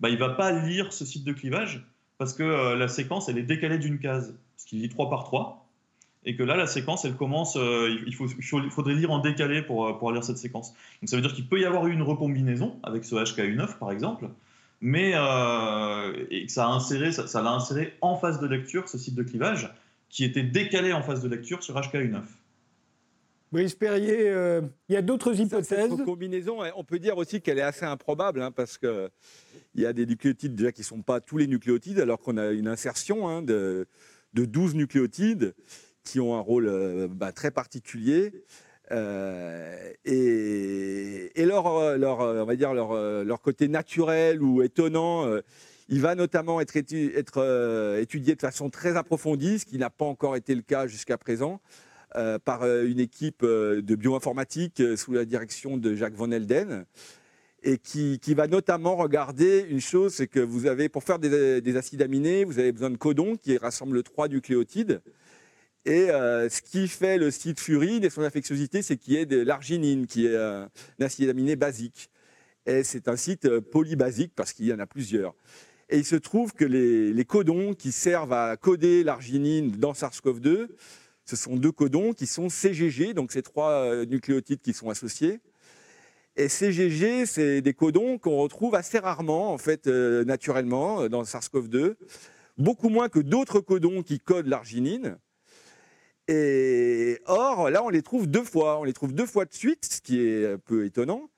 bah, il ne va pas lire ce site de clivage parce que euh, la séquence, elle est décalée d'une case, ce qui dit 3 par 3. Et que là, la séquence, elle commence, euh, il, faut, il, faudrait lire en décalé pour, euh, pour lire cette séquence. Donc ça veut dire qu'il peut y avoir eu une recombinaison avec ce HKU9, par exemple, mais et que ça a inséré, ça l'a inséré en phase de lecture, ce site de clivage, qui était décalé en phase de lecture sur HKU9. Brice Perrier, euh, il y a d'autres hypothèses. Cette combinaison, on peut dire aussi qu'elle est assez improbable, hein, parce qu'il y a des nucléotides déjà qui ne sont pas tous les nucléotides, alors qu'on a une insertion hein, de, de, 12 nucléotides qui ont un rôle euh, bah, très particulier. Euh, et, leur, leur, on va dire leur, leur, côté naturel ou étonnant, il va notamment être, être étudié de façon très approfondie, ce qui n'a pas encore été le cas jusqu'à présent. Euh, par euh, une équipe euh, de bioinformatique sous la direction de Jacques Van Elden et qui, va notamment regarder une chose, c'est que vous avez, pour faire des, acides aminés, vous avez besoin de codons qui rassemblent trois nucléotides. Et ce qui fait le site furine et son infectiosité, c'est qu'il y ait de l'arginine, qui est un acide aminé basique. Et c'est un site polybasique parce qu'il y en a plusieurs. Et il se trouve que les, codons qui servent à coder l'arginine dans SARS-CoV-2 ce sont deux codons qui sont CGG, donc ces trois euh, nucléotides qui sont associés. Et CGG, c'est des codons qu'on retrouve assez rarement, en fait, euh, naturellement, euh, dans SARS-CoV-2, beaucoup moins que d'autres codons qui codent l'arginine. Or, là, on les trouve deux fois. On les trouve deux fois de suite, ce qui est un peu étonnant.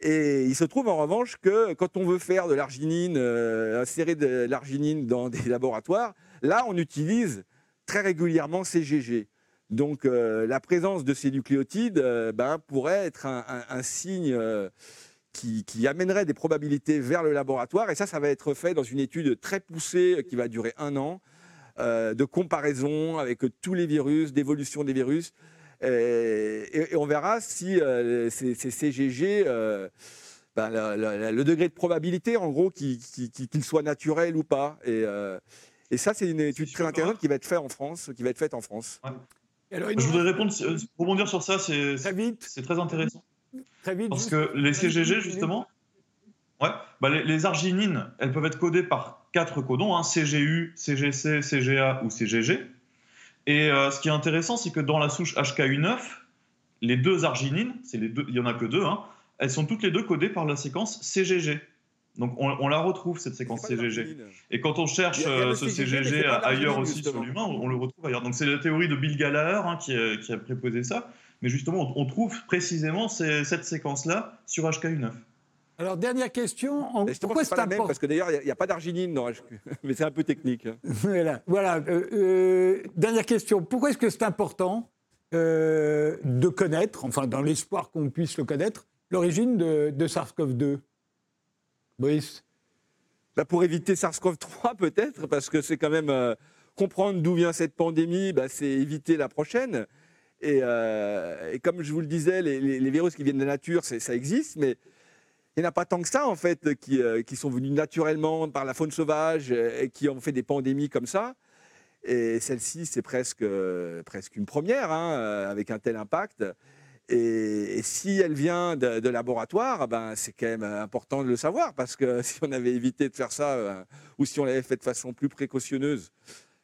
Et il se trouve en revanche que quand on veut faire de l'arginine, insérer de l'arginine dans des laboratoires, là, on utilise très régulièrement CGG. Donc euh, la présence de ces nucléotides euh, ben, pourrait être un, signe euh, qui, amènerait des probabilités vers le laboratoire. Et ça, ça va être fait dans une étude très poussée qui va durer un an, de comparaison avec tous les virus, d'évolution des virus. Et, on verra si ces, CGG, ben, le, degré de probabilité, en gros, qu'il soit naturel ou pas. Et, et ça, c'est une étude très intéressante qui va être faite en France, qui va être faite en France. je voudrais répondre, euh, rebondir sur ça, c'est très, très intéressant. Très vite. Parce que les CGG, justement, ouais, bah les, arginines, elles peuvent être codées par quatre codons, hein, CGU, CGC, CGA ou CGG. Et euh, ce qui est intéressant, c'est que dans la souche HKU9, les deux arginines, les deux, il n'y en a que deux, hein, elles sont toutes les deux codées par la séquence CGG. Donc on, la retrouve cette séquence CGG. Et quand on cherche euh, ce CGG, ailleurs aussi sur l'humain, on, le retrouve ailleurs. Donc c'est la théorie de Bill Gallaher hein, qui, a, préposé ça. Mais justement, on, trouve précisément cette séquence-là sur HKU9. Alors, dernière question. pourquoi c'est important Parce que d'ailleurs, il n'y a, pas d'arginine dans mais c'est un peu technique. Hein. voilà. voilà. Euh, euh, dernière question. Pourquoi est-ce que c'est important de connaître, enfin, dans l'espoir qu'on puisse le connaître, l'origine de, de SARS-CoV-2 Brice? Bah Pour éviter SARS-CoV-3 peut-être, parce que c'est quand même euh, comprendre d'où vient cette pandémie, bah, c'est éviter la prochaine. Euh, et, comme je vous le disais, les, virus qui viennent de la nature, ça existe, mais il n'y en a pas tant que ça, en fait, qui, euh, sont venus naturellement par la faune sauvage et qui ont fait des pandémies comme ça. Et celle-ci, c'est presque, presque une première, hein, avec un tel impact. Et, si elle vient de, laboratoire, ben, c'est quand même important de le savoir, parce que si on avait évité de faire ça, euh, ou si on l'avait fait de façon plus précautionneuse,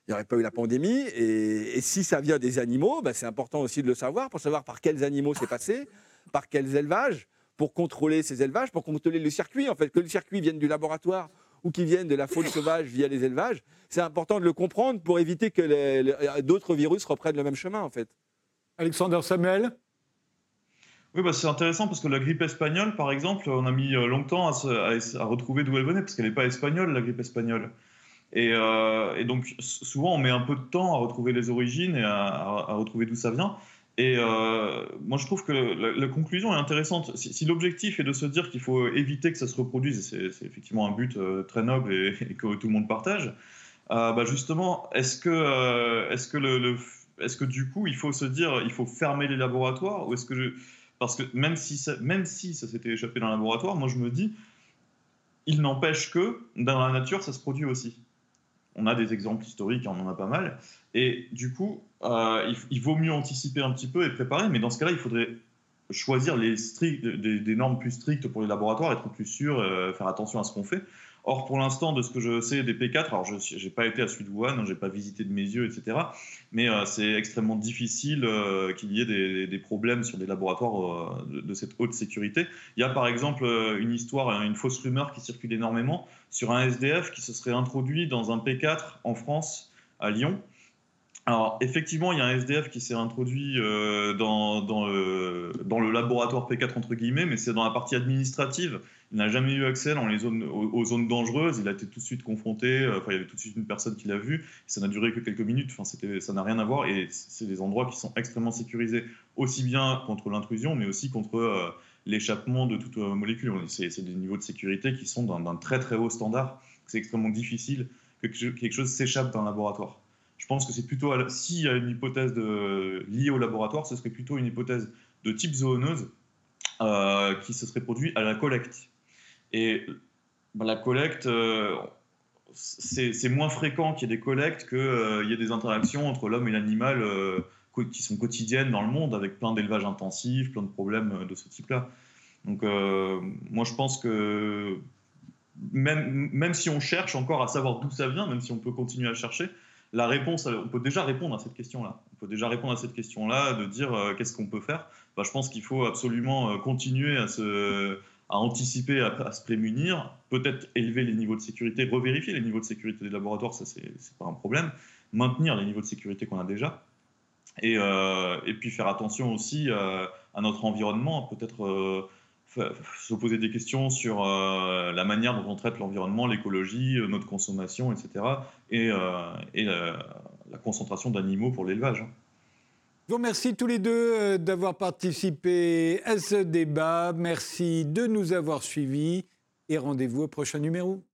il n'y aurait pas eu la pandémie. Et, si ça vient des animaux, ben, c'est important aussi de le savoir, pour savoir par quels animaux c'est passé, par quels élevages, pour contrôler ces élevages, pour contrôler le circuit, en fait, que le circuit vienne du laboratoire ou qu'il vienne de la faune sauvage via les élevages, c'est important de le comprendre pour éviter que d'autres virus reprennent le même chemin, en fait. Alexander Samuel? Oui, bah, c'est intéressant parce que la grippe espagnole, par exemple, on a mis euh, longtemps à, retrouver d'où elle venait parce qu'elle n'est pas espagnole, la grippe espagnole. Euh, et, donc, souvent, on met un peu de temps à retrouver les origines et à, retrouver d'où ça vient. Et euh, moi, je trouve que la, conclusion est intéressante. Si, l'objectif est de se dire qu'il faut éviter que ça se reproduise, c'est effectivement un but très noble et, que tout le monde partage, bah justement, est-ce que, est-ce que, le, est-ce que du coup, il faut se dire il faut fermer les laboratoires ou est-ce que parce que même si ça, même si ça s'était échappé le laboratoire, moi je me dis, il n'empêche que dans la nature, ça se produit aussi. On a des exemples historiques, on en a pas mal. Et du coup, euh, il, vaut mieux anticiper un petit peu et préparer, mais dans ce cas-là, il faudrait choisir des, normes plus strictes pour les laboratoires, être plus sûr, euh, faire attention à ce qu'on fait. Or, pour l'instant, de ce que je sais des P4, alors je n'ai pas été à de Wuhan, hein, je n'ai pas visité de mes yeux, etc. Mais euh, c'est extrêmement difficile euh, qu'il y ait des, problèmes sur des laboratoires de, cette haute sécurité. Il y a par exemple une histoire, une fausse rumeur qui circule énormément sur un SDF qui se serait introduit dans un P4 en France, à Lyon. Alors, effectivement, il y a un SDF qui s'est introduit dans, dans, dans, le laboratoire P4, entre guillemets, mais c'est dans la partie administrative il n'a jamais eu accès aux, zones dangereuses. Il a été tout de suite confronté. Euh, enfin, il y avait tout de suite une personne qui l'a vu. Ça n'a duré que quelques minutes. Enfin, ça n'a rien à voir. Et c'est des endroits qui sont extrêmement sécurisés, aussi bien contre l'intrusion, mais aussi contre euh, l'échappement de toute euh, molécule. C'est des niveaux de sécurité qui sont d'un très très haut standard. C'est extrêmement difficile que quelque chose s'échappe d'un laboratoire. Je pense que c'est plutôt, s'il y a une hypothèse liée au laboratoire, ce serait plutôt une hypothèse de type zooneuse qui se serait produite à la collecte. Et bah, la collecte, euh, c'est moins fréquent qu'il y ait des collectes qu'il euh, y ait des interactions entre l'homme et l'animal euh, qui sont quotidiennes dans le monde, avec plein d'élevages intensifs, plein de problèmes de ce type-là. Donc moi je pense que même, même si on cherche encore à savoir d'où ça vient, même si on peut continuer à chercher, la réponse, on peut déjà répondre à cette question-là. On peut déjà répondre à cette question-là, de dire qu'est-ce qu'on peut faire. Bah, je pense qu'il faut absolument continuer à anticiper, à, se prémunir, peut-être élever les niveaux de sécurité, revérifier les niveaux de sécurité des laboratoires, ça c'est pas un problème, maintenir les niveaux de sécurité qu'on a déjà, et, euh, et, puis faire attention aussi euh, à notre environnement, peut-être euh, se poser des questions sur la manière dont on traite l'environnement, l'écologie, notre consommation, etc., et, et la concentration d'animaux pour l'élevage. Hein. Je vous remercie tous les deux euh, d'avoir participé à ce débat. Merci de nous avoir suivis et rendez-vous au prochain numéro.